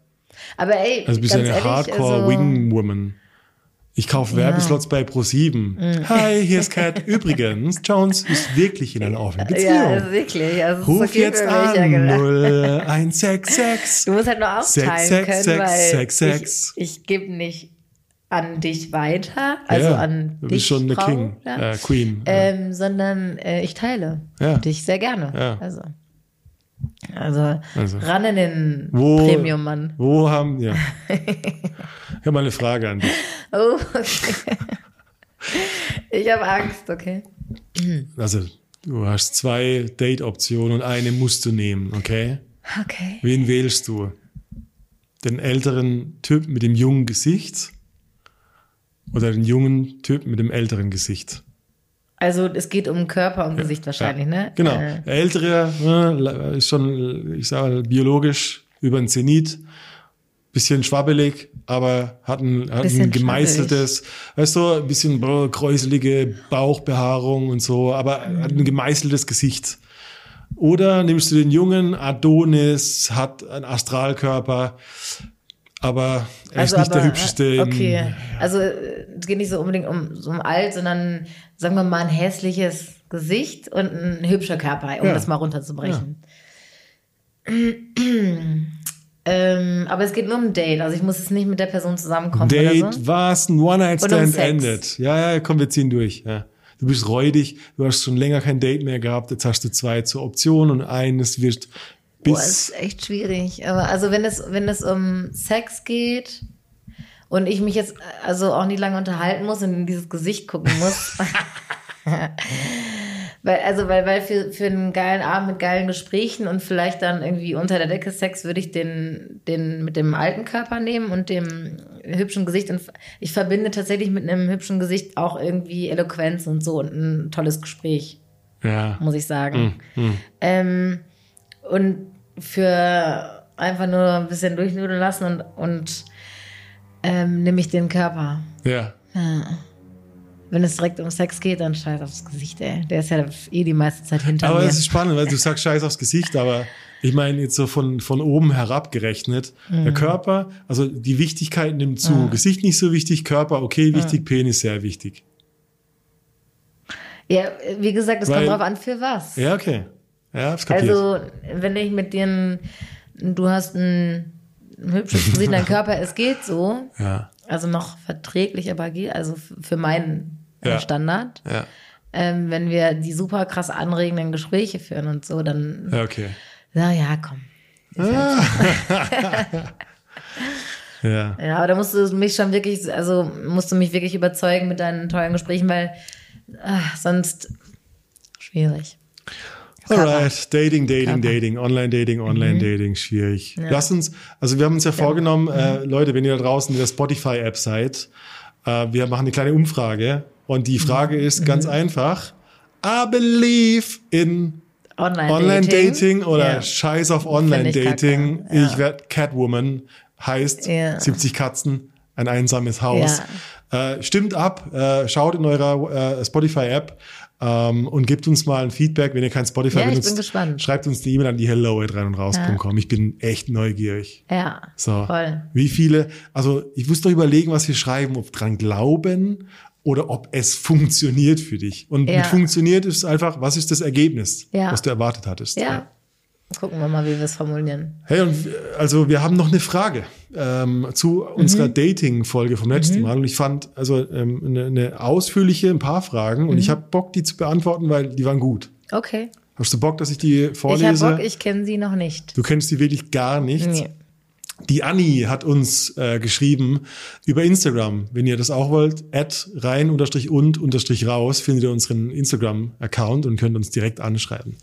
Aber ey, Also bist du ganz eine ehrlich, also, Hardcore-Wing-Woman. Ich kaufe Werbeslots bei Pro7. Mhm. Hi, hier ist Kat. Übrigens, Jones ist wirklich in einer offenen Beziehung. Ja, wirklich. Also Ruf okay jetzt ja, an. genau. 0166. Du musst halt nur aufteilen Sechs, sechs, können, sechs, weil sechs, sechs. ich, ich gebe nicht an dich weiter, also ja, an du dich, bist schon eine Frau, King, ja, äh, Queen. ähm, sondern äh, ich teile Ja. dich sehr gerne. Ja. Also, also, Also. ran in den Wo, Premium-Mann. Wo haben, ja. Ich habe mal eine Frage an dich. Oh, okay. ich habe Angst, okay. Also, du hast zwei Date-Optionen und eine musst du nehmen, okay? Okay. Wen wählst du? Den älteren Typ mit dem jungen Gesicht oder den jungen Typ mit dem älteren Gesicht? Also es geht um Körper und Gesicht wahrscheinlich, Ja, ne? Genau. Äh, Der ältere ne, ist schon, ich sage mal, biologisch über den Zenit. Bisschen schwabbelig, aber hat ein, hat ein gemeißeltes, weißt du, ein bisschen brr, kräuselige Bauchbehaarung und so, aber Mhm. hat ein gemeißeltes Gesicht. Oder nimmst du den jungen Adonis, hat einen Astralkörper, aber er ist nicht der aber, hübscheste. äh, im- Okay. Also es geht nicht so unbedingt um so um alt, sondern sagen wir mal ein hässliches Gesicht und ein hübscher Körper, um Ja. das mal runterzubrechen. ähm, aber es geht nur um ein Date. Also ich muss jetzt nicht mit der Person zusammenkommen oder Date, so. was? Ein um One-Night-Stand Sex. endet. Ja, ja, komm, wir ziehen durch. Ja. Du bist räudig, du hast schon länger kein Date mehr gehabt, jetzt hast du zwei zur Option und eines wird Boah, bis. ist echt schwierig. Aber also wenn es, wenn es um Sex geht und ich mich jetzt also auch nicht lange unterhalten muss und in dieses Gesicht gucken muss, Weil, also, weil, weil für, für einen geilen Abend mit geilen Gesprächen und vielleicht dann irgendwie unter der Decke Sex würde ich den, den mit dem alten Körper nehmen und dem hübschen Gesicht. Und ich verbinde tatsächlich mit einem hübschen Gesicht auch irgendwie Eloquenz und so und ein tolles Gespräch, Ja. muss ich sagen. Ähm, und für einfach nur ein bisschen durchnudeln lassen und, und ähm, nehme ich den Körper. Ja. Wenn es direkt um Sex geht, dann scheiß aufs Gesicht, ey. Der ist ja eh die meiste Zeit hinter Aber mir. es ist spannend, weil du sagst Scheiß aufs Gesicht, aber ich meine jetzt so von, von oben herab gerechnet. Der Körper, also die Wichtigkeit nimmt zu. Gesicht nicht so wichtig, Körper okay wichtig, Penis sehr wichtig. ja, wie gesagt, es kommt drauf an, für was. Ja, okay. Ja, hab's kapiert. Also, wenn ich mit dir, du hast ein, ein hübsches Gesicht, dein Körper, es geht so. ja, Also noch verträglich, aber geht, also für meinen Ja. Standard. ja, Ähm, wenn wir die super krass anregenden Gespräche führen und so, dann, ja, okay. na ja, komm. Ja. Ja, aber da musst du mich schon wirklich, also musst du mich wirklich überzeugen mit deinen tollen Gesprächen, weil ach, sonst schwierig. Alright, Dating, Dating. Mhm. Dating, Online-Dating, Online-Dating, schwierig. Lass uns, also wir haben uns ja vorgenommen, äh, Leute, wenn ihr da draußen in der Spotify-App seid, äh, wir machen eine kleine Umfrage und die Frage Mhm. ist ganz einfach, I believe in Online-Dating. Online-Dating oder Ja. Scheiß auf ich Online-Dating. ja. Ich werde Catwoman, heißt Ja. 70 Katzen, ein einsames Haus. Äh, stimmt ab, äh, schaut in eurer äh, Spotify-App ähm, und gebt uns mal ein Feedback, wenn ihr kein Spotify Ja, ich benutzt. bin gespannt. Schreibt uns eine E-Mail an die hello at rein und raus.com. Ich bin echt neugierig. Ja, So. voll. Wie viele, also ich muss doch überlegen, was wir schreiben, ob dran glauben oder ob es funktioniert für dich. Und Ja. funktioniert ist einfach, was ist das Ergebnis, Ja. was du erwartet hattest. Ja. Gucken wir mal, wie wir es formulieren. Hey, und äh, also wir haben noch eine Frage ähm, zu unserer Mhm. Dating-Folge vom letzten Mal. Und ich fand also ähm, eine, eine ausführliche, ein paar Fragen. Und ich Mhm. habe Bock, die zu beantworten, weil die waren gut. Okay. Hast du Bock, dass ich die Ich habe vorlese? Bock, ich kenne sie noch nicht. du kennst die wirklich gar nicht. Nee. Die Anni hat uns äh, geschrieben über Instagram. Wenn ihr das auch wollt, at rein unterstrich und unterstrich raus, findet ihr unseren Instagram-Account und könnt uns direkt anschreiben.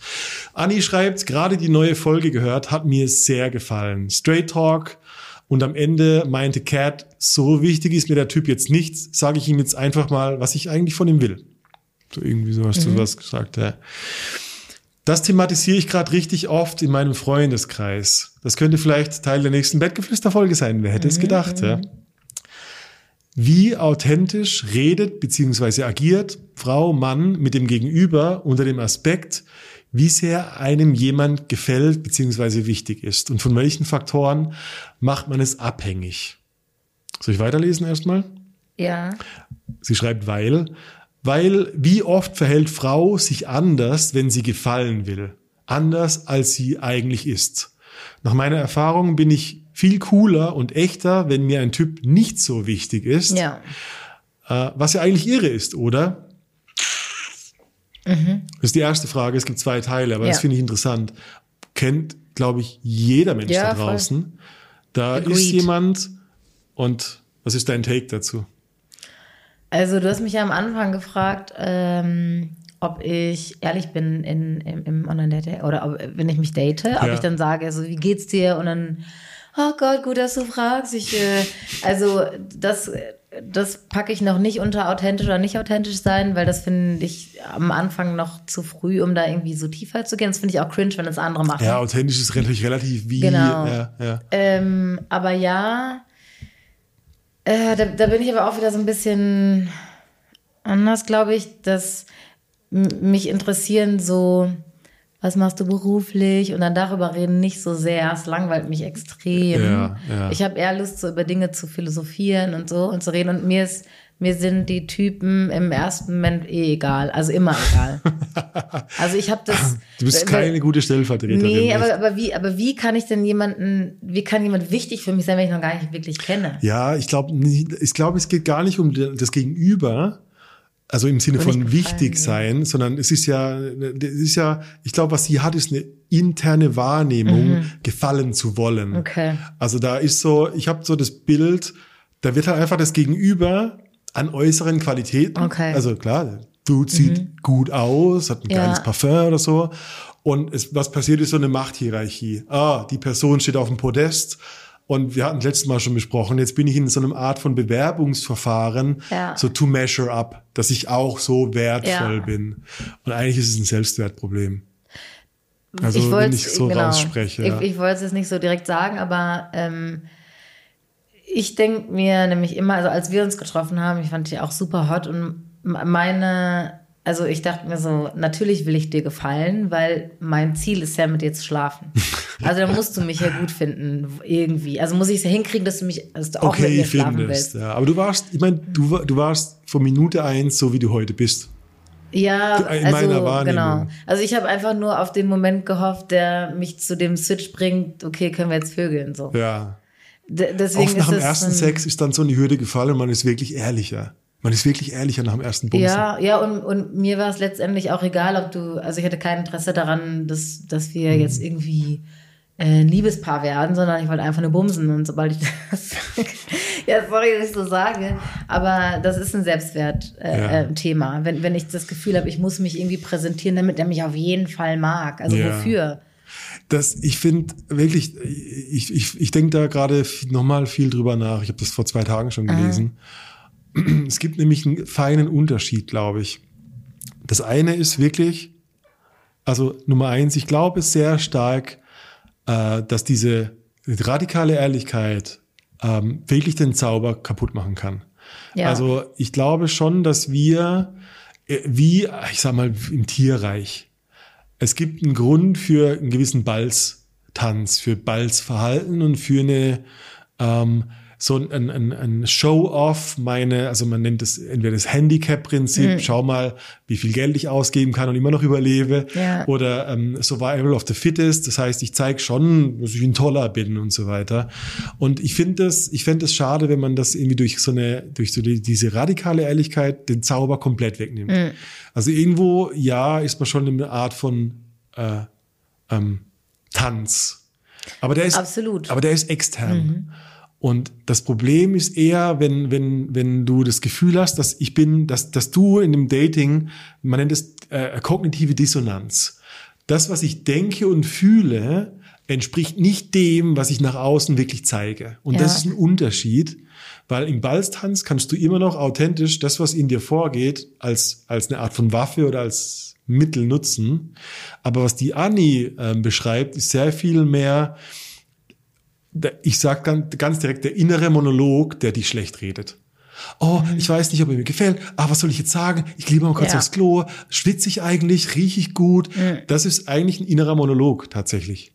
Anni schreibt, gerade die neue Folge gehört, hat mir sehr gefallen. Straight Talk. Und am Ende meinte Cat, so wichtig ist mir der Typ jetzt nicht, sage ich ihm jetzt einfach mal, was ich eigentlich von ihm will. So irgendwie so hast du was gesagt, ja. Das thematisiere ich gerade richtig oft in meinem Freundeskreis. Das könnte vielleicht Teil der nächsten Bettgeflüster-Folge sein. Wer hätte es gedacht, ja? Wie authentisch redet bzw. agiert Frau, Mann mit dem Gegenüber unter dem Aspekt, wie sehr einem jemand gefällt bzw. wichtig ist und von welchen Faktoren macht man es abhängig. Soll ich weiterlesen erstmal? Ja. Sie schreibt, weil, weil wie oft verhält Frau sich anders, wenn sie gefallen will? Anders, als sie eigentlich ist. Nach meiner Erfahrung bin ich viel cooler und echter, wenn mir ein Typ nicht so wichtig ist. Ja. Äh, was ja eigentlich irre ist, oder? Das ist die erste Frage. Es gibt zwei Teile, aber das Mhm. Ja. finde ich interessant. Kennt, glaube ich, jeder Mensch Ja, da voll. draußen. Da Agreed. ist jemand und was ist dein Take dazu? Also du hast mich ja am Anfang gefragt, ähm, ob ich ehrlich bin in, im, im Online-Dating oder ob, wenn ich mich date, ob Ja. ich dann sage, also wie geht's dir? Und dann, oh Gott, gut, dass du fragst. Ich, äh, also das, das packe ich noch nicht unter authentisch oder nicht authentisch sein, weil das finde ich am Anfang noch zu früh, um da irgendwie so tiefer zu gehen. Das finde ich auch cringe, wenn das andere machen. Ja, authentisch ist natürlich relativ wie. Genau. Ja, ja. Ähm, aber ja, äh, da, da bin ich aber auch wieder so ein bisschen anders, glaube ich, dass mich interessieren so, was machst du beruflich und dann darüber reden nicht so sehr. Es langweilt mich extrem. Ja, ja. Ich habe eher Lust, so über Dinge zu philosophieren und so und zu reden. Und mir ist mir sind die Typen im ersten Moment eh egal, also immer egal. Also ich habe das. Du bist weil- keine gute Stellvertreterin. Nee, aber, aber wie, aber wie kann ich denn jemanden, wie kann jemand wichtig für mich sein, wenn ich noch gar nicht wirklich kenne? Ja, ich glaube, ich glaube, es geht gar nicht um das Gegenüber, also im Sinne von wichtig sein, sondern es ist ja, es ist ja, ich glaube, was sie hat, ist eine interne Wahrnehmung, gefallen zu wollen. Mhm. Okay. Also da ist so, ich habe so das Bild, da wird halt einfach das Gegenüber an äußeren Qualitäten, Okay. also klar, Dude sieht gut aus, hat ein Mhm. Ja. geiles Parfum oder so. Und es, was passiert ist so eine Machthierarchie. Ah, die Person steht auf dem Podest. Und wir hatten letztes Mal schon besprochen, jetzt bin ich in so einem Art von Bewerbungsverfahren, Ja. so to measure up, dass ich auch so wertvoll Ja. bin. Und eigentlich ist es ein Selbstwertproblem. Also ich wenn ich so genau. rausspreche. Ja. Ich, ich wollte es jetzt nicht so direkt sagen, aber ähm, ich denke mir nämlich immer, also als wir uns getroffen haben, ich fand dich auch super hot und meine, also ich dachte mir so, natürlich will ich dir gefallen, weil mein Ziel ist ja mit dir zu schlafen. Also dann musst du mich ja gut finden, irgendwie. Also muss ich es ja hinkriegen, dass du mich, dass du auch mit okay, mir ich schlafen finde willst. es. Ja. Aber du warst, ich meine, du, du warst von Minute eins so, wie du heute bist. Ja, In also, genau. Also ich habe einfach nur auf den Moment gehofft, der mich zu dem Switch bringt, okay, können wir jetzt vögeln, so. Ja. D deswegen Oft nach dem ersten Sex ist dann so eine Hürde gefallen und man ist wirklich ehrlicher. Man ist wirklich ehrlicher nach dem ersten Bumsen. Ja, ja, und, und mir war es letztendlich auch egal, ob du, also ich hatte kein Interesse daran, dass, dass wir Mhm. jetzt irgendwie äh, ein Liebespaar werden, sondern ich wollte einfach nur bumsen und sobald ich das, ja, sorry, dass ich so sage, aber das ist ein Selbstwertthema, Ja. äh, äh, Thema. wenn, wenn ich das Gefühl habe, ich muss mich irgendwie präsentieren, damit er mich auf jeden Fall mag. Also Ja. wofür? Das, ich finde wirklich, ich, ich, ich denke da gerade nochmal viel drüber nach. Ich habe das vor zwei Tagen schon gelesen. Es gibt nämlich einen feinen Unterschied, glaube ich. Das eine ist wirklich, also Nummer eins, ich glaube sehr stark, äh, dass diese radikale Ehrlichkeit ähm, wirklich den Zauber kaputt machen kann. Ja. Also ich glaube schon, dass wir, äh, wie, ich sag mal, im Tierreich, es gibt einen Grund für einen gewissen Balztanz, für Balzverhalten und für eine ähm, so ein, ein, ein Show-off, meine, also man nennt es entweder das Handicap-Prinzip, Mhm. schau mal, wie viel Geld ich ausgeben kann und immer noch überlebe, Ja. oder ähm, Survival of the Fittest, das heißt, ich zeige schon, dass ich ein Toller bin und so weiter. Und ich finde das, ich fände es schade, wenn man das irgendwie durch so eine, durch so die, diese radikale Ehrlichkeit den Zauber komplett wegnimmt. Mhm. Also irgendwo, ja, ist man schon in einer Art von äh, ähm, Tanz. Aber der ist, Absolut. aber der ist extern. Und das Problem ist eher, wenn, wenn, wenn du das Gefühl hast, dass ich bin, dass, dass du in dem Dating, man nennt es äh, kognitive Dissonanz. Das, was ich denke und fühle, entspricht nicht dem, was ich nach außen wirklich zeige. Und Ja. das ist ein Unterschied, weil im Balztanz kannst du immer noch authentisch das, was in dir vorgeht, als, als eine Art von Waffe oder als Mittel nutzen. Aber was die Annie ähm, beschreibt, ist sehr viel mehr, ich sag ganz, ganz direkt, der innere Monolog, der dich schlecht redet. Oh, ich weiß nicht, ob er mir gefällt. Ah, was soll ich jetzt sagen? Ich gehe mal kurz Ja. aufs Klo. Schwitze ich eigentlich? Rieche ich gut? Das ist eigentlich ein innerer Monolog tatsächlich.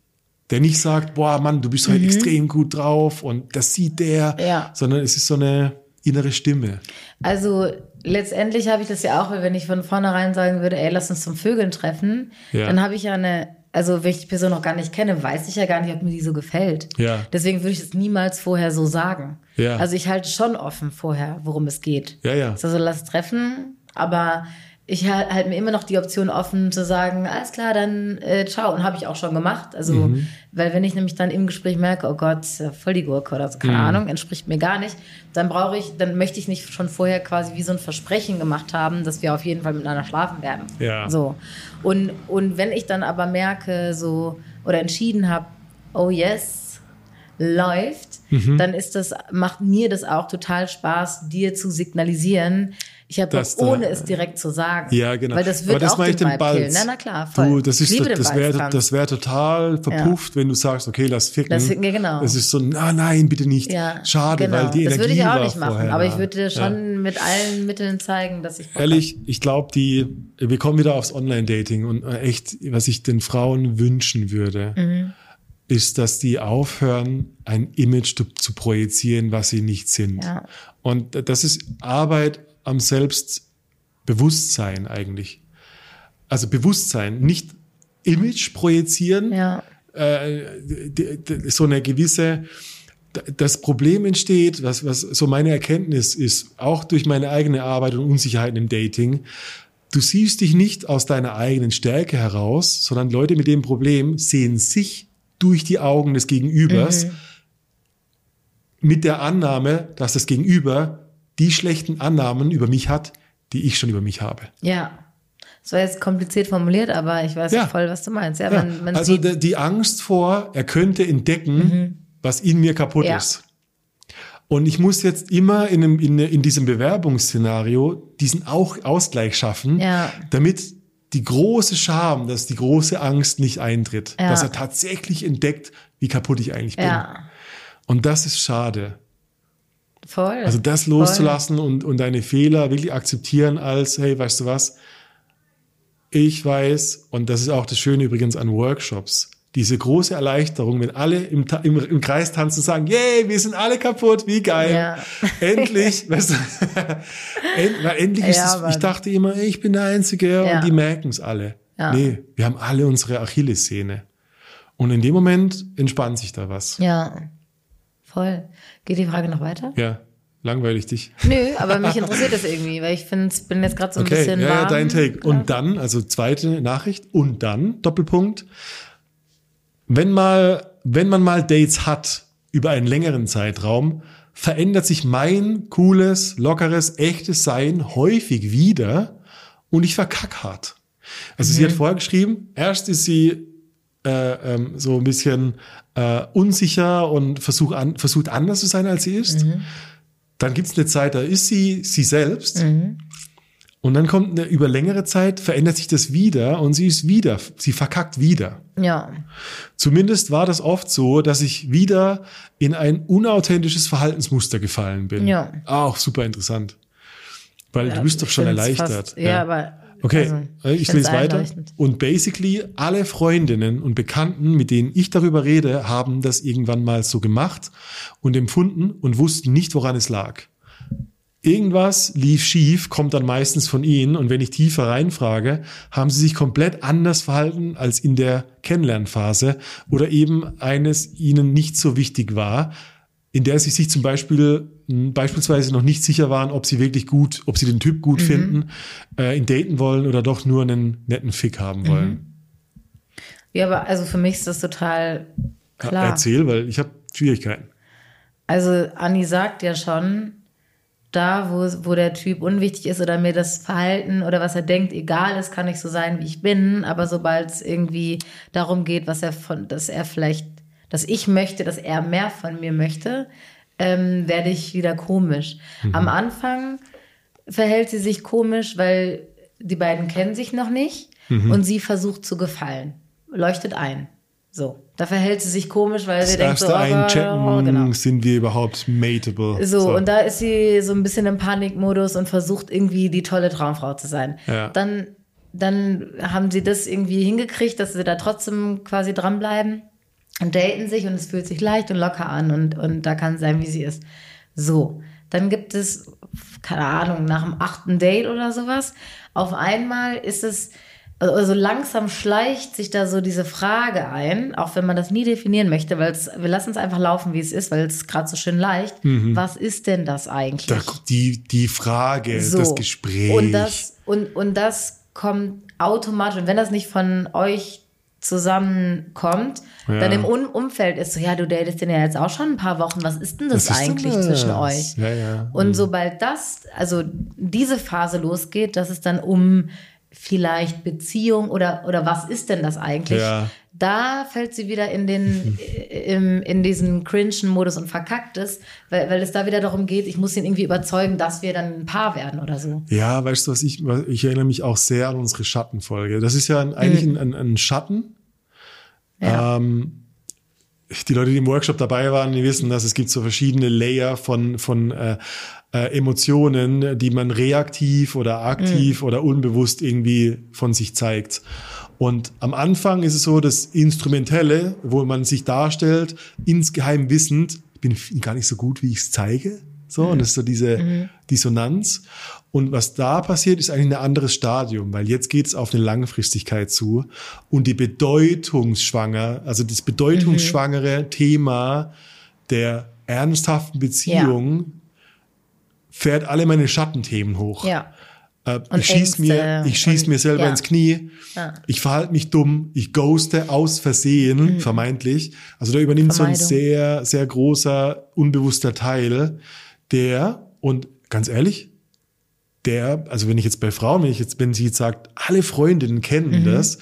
Der nicht sagt, boah, Mann, du bist heute extrem gut drauf und das sieht der, Ja. sondern es ist so eine innere Stimme. Also letztendlich habe ich das ja auch, wenn ich von vornherein sagen würde, ey, lass uns zum Vögeln treffen, Ja. dann habe ich ja eine, also wenn ich die Person noch gar nicht kenne, weiß ich ja gar nicht, ob mir die so gefällt. Ja. Deswegen würde ich es niemals vorher so sagen. Ja. Also ich halte schon offen vorher, worum es geht. Ja, ja. Also lass treffen, aber ich halte halt mir immer noch die Option offen zu sagen, alles klar, dann äh, ciao. Und habe ich auch schon gemacht. Also, Mhm. weil wenn ich nämlich dann im Gespräch merke, oh Gott, ja voll die Gurke oder so, Mhm. keine Ahnung, entspricht mir gar nicht, dann brauche ich, dann möchte ich nicht schon vorher quasi wie so ein Versprechen gemacht haben, dass wir auf jeden Fall miteinander schlafen werden. Ja. So. Und, und wenn ich dann aber merke, so, oder entschieden habe, oh yes, läuft, Mhm. dann ist das, macht mir das auch total Spaß, dir zu signalisieren. Ich habe Dass Bock, da- ohne es direkt zu sagen. Ja, genau. Weil das wird Aber das auch den den. Balz. Na, na klar, voll. Du, das ist, das, das wäre, das wäre total verpufft, wenn du sagst, okay, lass ficken. Lass ficken, ja, genau. Das ist so, ah, nein, bitte nicht. Ja, Schade, genau. weil die Das Energie würde ich auch nicht machen, vorher aber ich würde dir schon mit allen Mitteln zeigen, dass ich Ehrlich, ich glaube, die, wir kommen wieder aufs Online-Dating und äh, echt, was ich den Frauen wünschen würde, Mhm. ist, dass die aufhören, ein Image zu, zu projizieren, was sie nicht sind. Ja. Und das ist Arbeit am Selbstbewusstsein eigentlich. Also Bewusstsein, nicht Image projizieren, Ja. äh, d- d- so eine gewisse, das Problem entsteht, was, was so meine Erkenntnis ist, auch durch meine eigene Arbeit und Unsicherheiten im Dating, du siehst dich nicht aus deiner eigenen Stärke heraus, sondern Leute mit dem Problem sehen sich durch die Augen des Gegenübers mit der Annahme, dass das Gegenüber die schlechten Annahmen über mich hat, die ich schon über mich habe. Ja. Das war jetzt kompliziert formuliert, aber ich weiß Ja. voll, was du meinst. Ja, Ja, man, man also die, die Angst vor, er könnte entdecken, was in mir kaputt Ja. ist. Und ich muss jetzt immer in, einem, in, in diesem Bewerbungsszenario diesen auch Ausgleich schaffen, damit die große Scham, dass die große Angst nicht eintritt, dass er tatsächlich entdeckt, wie kaputt ich eigentlich bin. Und das ist schade. Voll. Also das loszulassen und, und deine Fehler wirklich akzeptieren als, hey, weißt du was, ich weiß, und das ist auch das Schöne übrigens an Workshops, diese große Erleichterung, wenn alle im, im, im Kreis tanzen und sagen, yay, wir sind alle kaputt, wie geil. Ja. Endlich, weißt du, end, weil endlich ist Ja, es, Mann. ich dachte immer, ich bin der Einzige Ja. und die merken es alle. Ja. Nee, wir haben alle unsere Achillessehne. Und in dem Moment entspannt sich da was. Ja, voll. Geht die Frage noch weiter? Ja, langweilig dich. Nö, aber mich interessiert das irgendwie, weil ich finde, bin jetzt gerade so ein Okay, bisschen ja, warm. ja, dein Take. Und dann, also zweite Nachricht, und dann, Doppelpunkt, wenn mal, wenn man mal Dates hat über einen längeren Zeitraum, verändert sich mein cooles, lockeres, echtes Sein häufig wieder und ich verkack hart. Also sie hat vorher geschrieben, erst ist sie äh, ähm, so ein bisschen äh, unsicher und versucht, an, versucht anders zu sein, als sie ist. Dann gibt es eine Zeit, da ist sie sie selbst. Und dann kommt eine, über längere Zeit, verändert sich das wieder und sie ist wieder, sie verkackt wieder. Ja, Zumindest war das oft so, dass ich wieder in ein unauthentisches Verhaltensmuster gefallen bin. Ja. Auch super interessant. Weil du bist doch schon erleichtert. Fast, ja, aber. Okay, also, äh, ich lese weiter. Und basically alle Freundinnen und Bekannten, mit denen ich darüber rede, haben das irgendwann mal so gemacht und empfunden und wussten nicht, woran es lag. Irgendwas lief schief, kommt dann meistens von ihnen und wenn ich tiefer reinfrage, haben sie sich komplett anders verhalten als in der Kennenlernphase oder eben eines ihnen nicht so wichtig war, in der sie sich zum Beispiel beispielsweise noch nicht sicher waren, ob sie wirklich gut, ob sie den Typ gut finden, äh, ihn daten wollen oder doch nur einen netten Fick haben wollen. Ja, aber also für mich ist das total Ja, klar. Erzähl, weil ich habe Schwierigkeiten. Also Anni sagt ja schon, da wo, wo der Typ unwichtig ist oder mir das Verhalten oder was er denkt egal ist, kann ich so sein, wie ich bin. Aber sobald es irgendwie darum geht, was er von, dass er vielleicht, dass ich möchte, dass er mehr von mir möchte, ähm, werde ich wieder komisch. Am Anfang verhält sie sich komisch, weil die beiden kennen sich noch nicht und sie versucht zu gefallen. Leuchtet ein. So. Da verhält sie sich komisch, weil sie Das denkt so, oh, Einchecken, oh, genau. sind wir überhaupt mateable? So, und da ist sie so ein bisschen im Panikmodus und versucht irgendwie die tolle Traumfrau zu sein. Ja. Dann, dann haben sie das irgendwie hingekriegt, dass sie da trotzdem quasi dranbleiben und daten sich und es fühlt sich leicht und locker an und, und da kann sie sein, wie sie ist. So, dann gibt es, keine Ahnung, nach dem achten Date oder sowas, auf einmal ist es, also langsam schleicht sich da so diese Frage ein, auch wenn man das nie definieren möchte, weil es, wir lassen es einfach laufen, wie es ist, weil es gerade so schön leicht. Was ist denn das eigentlich? Da, die, die Frage, So. das Gespräch. Und das, und, und das kommt automatisch. Und wenn das nicht von euch zusammenkommt, Ja. dann im Un Umfeld ist so, ja, du datest den ja jetzt auch schon ein paar Wochen, was ist denn das denn eigentlich das? zwischen euch? Ja, ja. Und Mhm. sobald das, also diese Phase losgeht, dass es dann um vielleicht Beziehung oder, oder was ist denn das eigentlich? Da fällt sie wieder in den, im, in diesen cringen Modus und verkackt es, weil, weil es da wieder darum geht, ich muss ihn irgendwie überzeugen, dass wir dann ein Paar werden oder so. Ja, weißt du was, ich, ich erinnere mich auch sehr an unsere Schattenfolge. Das ist ja ein, eigentlich ein, ein, ein Schatten. Mhm. Ja. Ähm, die Leute, die im Workshop dabei waren, die wissen, dass es gibt so verschiedene Layer von, von äh, äh, Emotionen, die man reaktiv oder aktiv Mhm. oder unbewusst irgendwie von sich zeigt. Und am Anfang ist es so, das Instrumentelle, wo man sich darstellt, insgeheim wissend, ich bin gar nicht so gut, wie ich es zeige. So, und das ist so diese Dissonanz. Und was da passiert, ist eigentlich ein anderes Stadium, weil jetzt geht es auf eine Langfristigkeit zu. Und die bedeutungsschwanger, also das bedeutungsschwangere Thema der ernsthaften Beziehung fährt alle meine Schattenthemen hoch. Ja. Äh, ich schieß mir, ich schieß und- mir selber ja. ins Knie. Ja. Ich verhalte mich dumm. Ich ghoste aus Versehen, vermeintlich. Also da übernimmt so ein sehr, sehr großer, unbewusster Teil, der, und ganz ehrlich, der, also wenn ich jetzt bei Frauen, wenn ich jetzt, wenn sie jetzt sagt, alle Freundinnen kennen Mhm. das,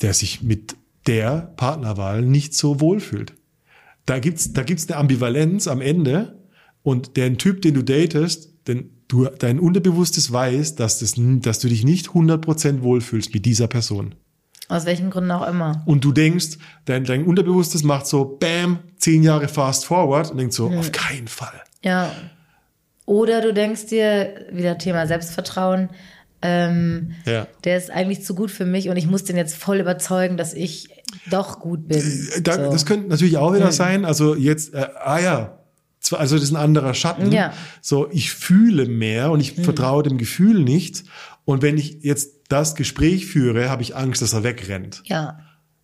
der sich mit der Partnerwahl nicht so wohlfühlt. Da gibt's, da gibt's eine Ambivalenz am Ende und der Typ, den du datest, denn du, dein Unterbewusstes weiß, dass, das, dass du dich nicht 100% wohlfühlst mit dieser Person. Aus welchen Gründen auch immer. Und du denkst, dein, dein Unterbewusstes macht so, bam, zehn Jahre fast forward und denkt so, auf keinen Fall. Ja. Oder du denkst dir, wieder Thema Selbstvertrauen, ähm, Ja. der ist eigentlich zu gut für mich und ich muss den jetzt voll überzeugen, dass ich doch gut bin. Äh, Da, So. Das könnte natürlich auch wieder sein. Also jetzt, äh, ah ja, also das ist ein anderer Schatten. Ja. So, ich fühle mehr und ich vertraue dem Gefühl nicht. Und wenn ich jetzt das Gespräch führe, habe ich Angst, dass er wegrennt. Ja.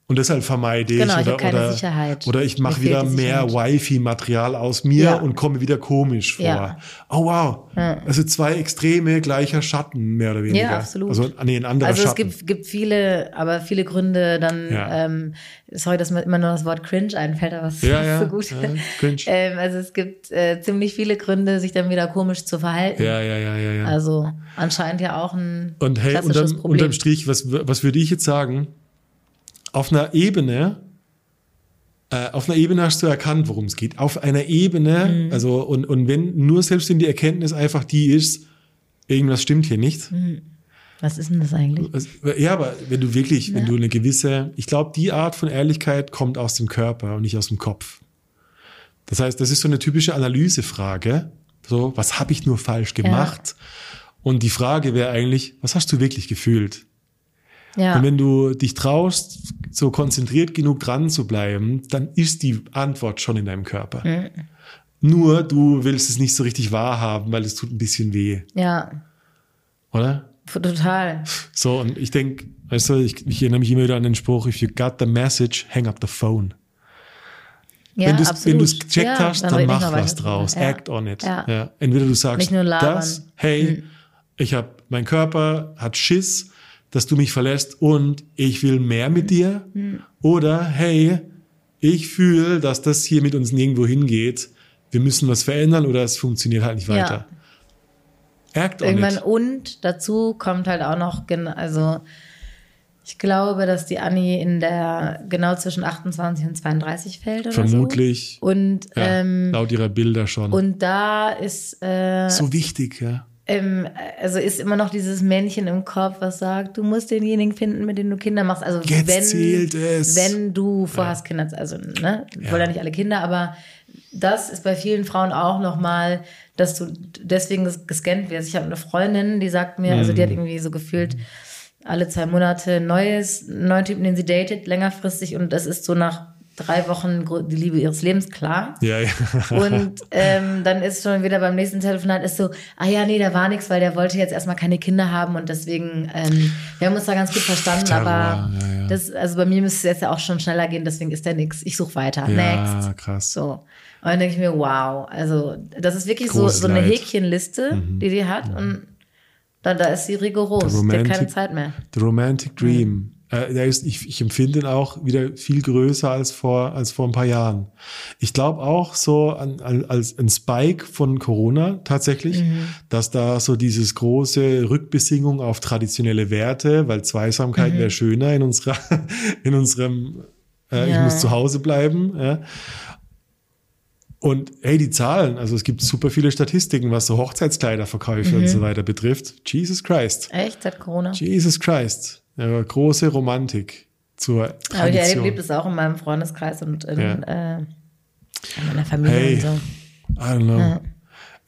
Und deshalb vermeide ich Genau, ich oder, keine oder, Sicherheit. oder ich mache wieder mehr. Wi-Fi-Material aus mir Ja. und komme wieder komisch vor. Ja. Oh wow. Also zwei Extreme gleicher Schatten, mehr oder weniger. Ja, absolut. Also nee, ein anderer Also es Schatten. gibt, gibt viele, aber viele Gründe dann, Ja. ähm, sorry, dass mir immer nur das Wort cringe einfällt, aber es Ja, ist ja, so gut. ja, cringe. ähm, also es gibt äh, ziemlich viele Gründe, sich dann wieder komisch zu verhalten. ja, ja, ja, ja, ja. Also anscheinend ja auch ein Und hey, klassisches unterm, Problem. unterm Strich, was, was würde ich jetzt sagen? Auf einer Ebene, äh, auf einer Ebene hast du erkannt, worum es geht. Auf einer Ebene, Mhm. also, und, und wenn nur selbst wenn die Erkenntnis einfach die ist, irgendwas stimmt hier nicht. Mhm. Was ist denn das eigentlich? Ja, aber wenn du wirklich, wenn du eine gewisse, ich glaube, die Art von Ehrlichkeit kommt aus dem Körper und nicht aus dem Kopf. Das heißt, das ist so eine typische Analysefrage. So, was habe ich nur falsch gemacht? Und die Frage wäre eigentlich, was hast du wirklich gefühlt? Ja. Und wenn du dich traust, so konzentriert genug dran zu bleiben, dann ist die Antwort schon in deinem Körper. Mhm. Nur du willst es nicht so richtig wahrhaben, weil es tut ein bisschen weh, Ja, oder? total. So, und ich denke, weißt du, ich, ich erinnere mich immer wieder an den Spruch, if you got the message, hang up the phone. Ja, wenn du es gecheckt ja, hast, dann, wir mach was draus. Ja. Act on it. Ja. Entweder du sagst. Mhm. das, hey, ich habe, mein Körper hat Schiss, dass du mich verlässt und ich will mehr mit dir. Mhm. Oder, hey, ich fühle, dass das hier mit uns nirgendwo hingeht. Wir müssen was verändern oder es funktioniert halt nicht Ja. weiter. Act on Irgendwann it. und dazu kommt halt auch noch, also ich glaube, dass die Annie in der genau zwischen 28 und 32 fällt oder Vermutlich. so. Und, Ja, ähm, laut ihrer Bilder schon. und da ist, äh, so wichtig, ja. Ähm, also ist immer noch dieses Männchen im Kopf, was sagt, du musst denjenigen finden, mit dem du Kinder machst. Also Jetzt wenn, zählt es. wenn du vorhast Kinder, also ne, ich wollen ja nicht alle Kinder, aber das ist bei vielen Frauen auch nochmal, dass du deswegen ges- gescannt wirst. Ich habe eine Freundin, die sagt mir, also die Mhm. hat irgendwie so gefühlt alle zwei Monate neues, neuen Typen, den sie datet, längerfristig und das ist so nach drei Wochen die Liebe ihres Lebens klar. Ja, ja. Und ähm, dann ist schon wieder beim nächsten Telefonat ist so, ah ja, nee, da war nichts, weil der wollte jetzt erstmal keine Kinder haben und deswegen, ähm, wir haben uns da ganz gut verstanden, Terror, aber ja, ja. das, also bei mir müsste es jetzt ja auch schon schneller gehen, deswegen ist der nix. Ich suche weiter. Ja, Next. krass. So. Und dann denke ich mir, wow, also das ist wirklich so, Großes so eine Leid. Mhm. Häkchenliste, die die hat und da, da ist sie rigoros. Die hat keine Zeit mehr. The Romantic Dream. Äh, der ist, ich, ich empfinde ihn auch wieder viel größer als vor, als vor ein paar Jahren. Ich glaube auch so an, an, als ein Spike von Corona tatsächlich, Mhm. dass da so dieses große Rückbesingung auf traditionelle Werte, weil Zweisamkeit Mhm. wäre schöner in unserer, in unserem, äh, ich Ja. muss zu Hause bleiben. Ja. Und hey, die Zahlen, also es gibt super viele Statistiken, was so Hochzeitskleiderverkäufe Mhm. und so weiter betrifft. Jesus Christ. Echt, seit Corona? Jesus Christ. Ja, große Romantik zur Aber ich Tradition. erlebe das auch in meinem Freundeskreis und in, Ja. äh, in meiner Familie Hey. und so. I don't know.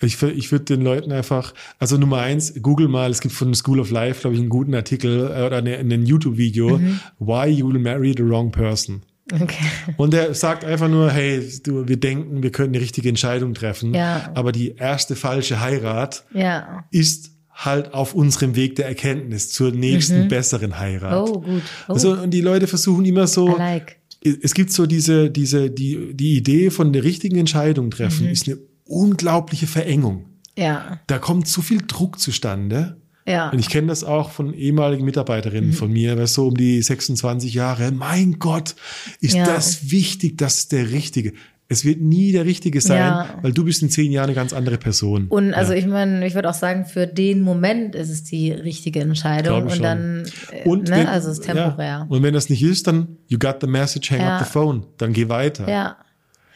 Ich, wür- ich würde den Leuten einfach, also Nummer eins, google mal, es gibt von School of Life, glaube ich, einen guten Artikel äh, oder eine- ein YouTube-Video, Mhm. Why You Will Marry the Wrong Person. Okay. Und er sagt einfach nur, hey, du, wir denken, wir können die richtige Entscheidung treffen, Ja. aber die erste falsche Heirat Ja. ist halt auf unserem Weg der Erkenntnis zur nächsten besseren Heirat. Oh, gut. Oh, Also, und die Leute versuchen immer so, like. es gibt so diese, diese, die, die Idee von der richtigen Entscheidung treffen, Mhm. ist eine unglaubliche Verengung. Ja. Da kommt so viel Druck zustande. Ja. Und ich kenne das auch von ehemaligen Mhm. Mitarbeiterinnen von mir, was so um die 26 Jahre. Mein Gott, ist Ja. das wichtig, das ist der Richtige. Es wird nie der Richtige sein, Ja. weil du bist in zehn Jahren eine ganz andere Person. Und also ja. ich meine, ich würde auch sagen, für den Moment ist es die richtige Entscheidung und dann, äh, und ne, wenn, also es ist temporär. Ja. Und wenn das nicht ist, dann you got the message, hang up the phone, dann geh weiter. Ja.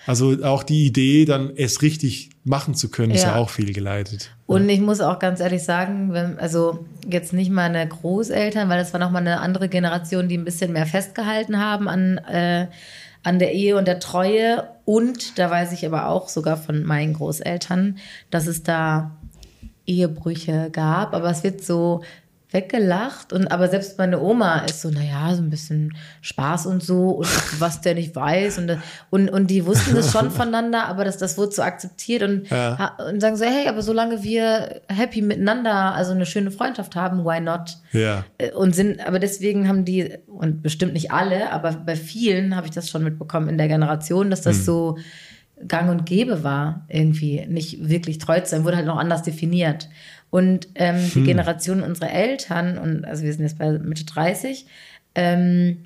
Also auch die Idee, dann es richtig machen zu können, ist ja Ja. auch viel geleitet. Und ich muss auch ganz ehrlich sagen, wenn, also jetzt nicht meine Großeltern, weil das war nochmal eine andere Generation, die ein bisschen mehr festgehalten haben an, äh, an der Ehe und der Treue. Und da weiß ich aber auch sogar von meinen Großeltern, dass es da Ehebrüche gab. Aber es wird so weggelacht. Und aber selbst meine Oma ist so, naja, so ein bisschen Spaß und so und was der nicht weiß. Und, und, und die wussten das schon voneinander, aber das, das wurde so akzeptiert und, Ja. und sagen so, hey, aber solange wir happy miteinander, also eine schöne Freundschaft haben, why not? Ja. Äh, Und sind, aber deswegen haben die, und bestimmt nicht alle, aber bei vielen habe ich das schon mitbekommen in der Generation, dass das so gang und gäbe war, irgendwie nicht wirklich treu zu sein, wurde halt noch anders definiert. Und ähm, die Generation unserer Eltern, und also wir sind jetzt bei Mitte 30, ähm,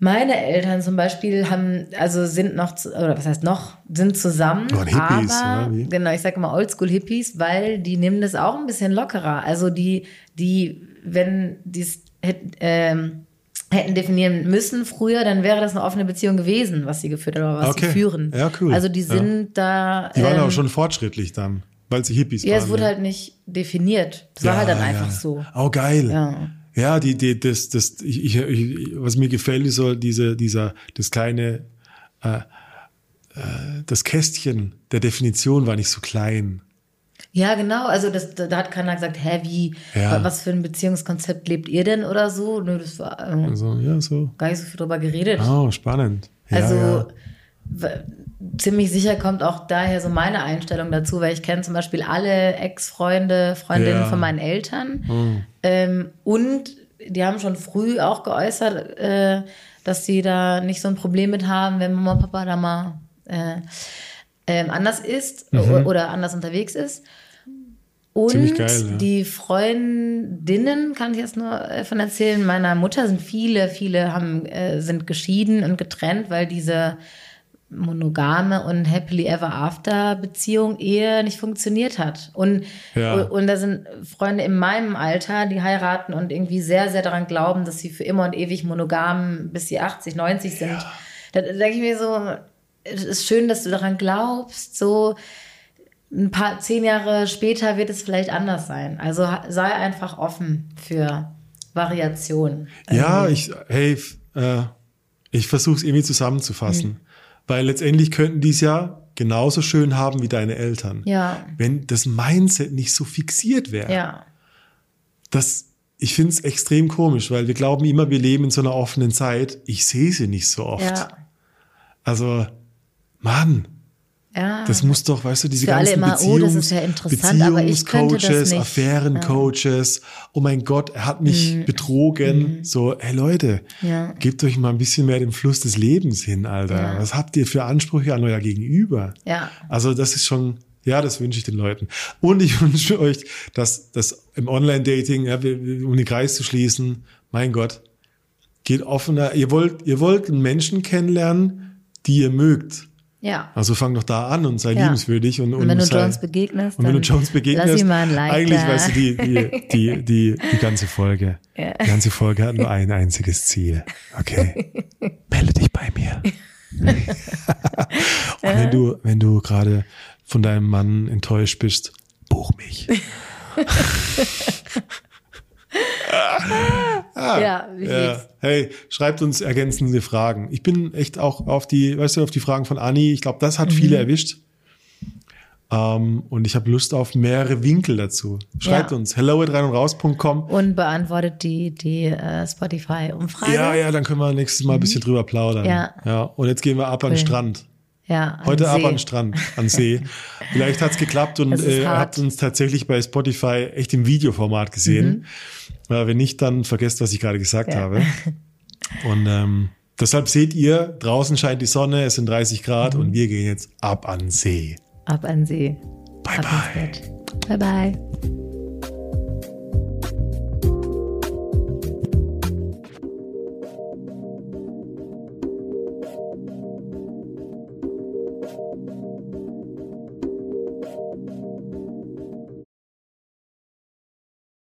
meine Eltern zum Beispiel haben, also sind noch, zu- oder was heißt noch, sind zusammen, Waren Hippies, aber, wie? genau, ich sage immer Oldschool-Hippies, weil die nehmen das auch ein bisschen lockerer. Also die, die, wenn die es hätten, ähm, hätten definieren müssen früher, dann wäre das eine offene Beziehung gewesen, was sie geführt haben oder was Okay. sie führen. Ja, cool. Also die Ja. sind da. Die waren ähm, auch schon fortschrittlich dann, weil sie Hippies Ja, waren. es wurde ja. halt nicht definiert. Das war halt dann einfach so. Oh, geil. Ja. Ja, die, die, das, das, ich, ich, was mir gefällt, ist so diese, dieser, das kleine, äh, äh, das Kästchen der Definition war nicht so klein. Ja, genau. Also das, da hat keiner gesagt, hä, wie, Ja. was für ein Beziehungskonzept lebt ihr denn oder so? Nö, das war äh, Also, ja, so. gar nicht so viel drüber geredet. Oh, spannend. Ja, also ja. Ziemlich sicher kommt auch daher so meine Einstellung dazu, weil ich kenne zum Beispiel alle Ex-Freunde, Freundinnen Ja. von meinen Eltern. Ähm, und die haben schon früh auch geäußert, äh, dass sie da nicht so ein Problem mit haben, wenn Mama und Papa da mal äh, ähm, anders ist o- oder anders unterwegs ist. Und geil, ja. die Freundinnen, kann ich jetzt nur äh, von erzählen, meiner Mutter sind viele, viele haben, äh, sind geschieden und getrennt, weil diese monogame und happily ever after Beziehung Ehe nicht funktioniert hat. Und, Ja. und da sind Freunde in meinem Alter, die heiraten und irgendwie sehr, sehr daran glauben, dass sie für immer und ewig monogam bis sie 80, 90 sind. Da, da denke ich mir so, es ist schön, dass du daran glaubst, so ein paar, zehn Jahre später wird es vielleicht anders sein. Also sei einfach offen für Variation. Ja, ich, hey, äh, ich versuche es irgendwie zusammenzufassen. Mhm. Weil letztendlich könnten die es ja genauso schön haben wie deine Eltern. Ja. Wenn das Mindset nicht so fixiert wäre. Ja. Das, ich finde es extrem komisch, weil wir glauben immer, wir leben in so einer offenen Zeit. Ich sehe sie nicht so oft. Ja. Also, Mann, Ja. das muss doch, weißt du, diese Für alle ganzen immer, oh, das Beziehungs ist ja interessant, aber ich könnte nicht. Affärencoaches, oh mein Gott, er hat mich betrogen. So, hey Leute, Mhm. Ja. gebt euch mal ein bisschen mehr dem Fluss des Lebens hin, Alter. Ja. Was habt ihr für Ansprüche an euer Gegenüber? Ja. Also das ist schon, ja, das wünsche ich den Leuten. Und ich wünsche euch, dass das im Online-Dating, ja, um den Kreis zu schließen, mein Gott, geht offener. Ihr wollt, ihr wollt Menschen kennenlernen, die ihr mögt. Ja. Also fang doch da an und sei Ja. liebenswürdig und, Und wenn du sei, Jones begegnest, und wenn du Jones begegnest, lass ihm mal ein Like eigentlich da. weißt du die die die die die ganze Folge. Ja. Die ganze Folge hat nur ein einziges Ziel. Okay, melde dich bei mir. und wenn du wenn du gerade von deinem Mann enttäuscht bist, buch mich. Ja, wie Ja. geht's? Hey, schreibt uns ergänzende Fragen. Ich bin echt auch auf die, weißt du, auf die Fragen von Anni. Ich glaube, das hat viele Mhm. erwischt. Ähm, und ich habe Lust auf mehrere Winkel dazu. Schreibt Ja. uns hello at rein und raus.com. Und beantwortet die, die äh, Spotify-Umfrage. Ja, ja, dann können wir nächstes Mal ein bisschen drüber plaudern. Mhm. Ja. ja. Und jetzt gehen wir ab an den Cool. Strand. Ja, Heute ab See. an den Strand, an See. Vielleicht hat's geklappt und Es äh, habt uns tatsächlich bei Spotify echt im Videoformat gesehen. Äh, wenn nicht, dann vergesst, was ich gerade gesagt Mhm. Ja. habe. Und ähm, deshalb seht ihr, draußen scheint die Sonne, es sind 30 Grad Mhm. und wir gehen jetzt ab an See. Ab an See. Bye Ab bye. Bye bye.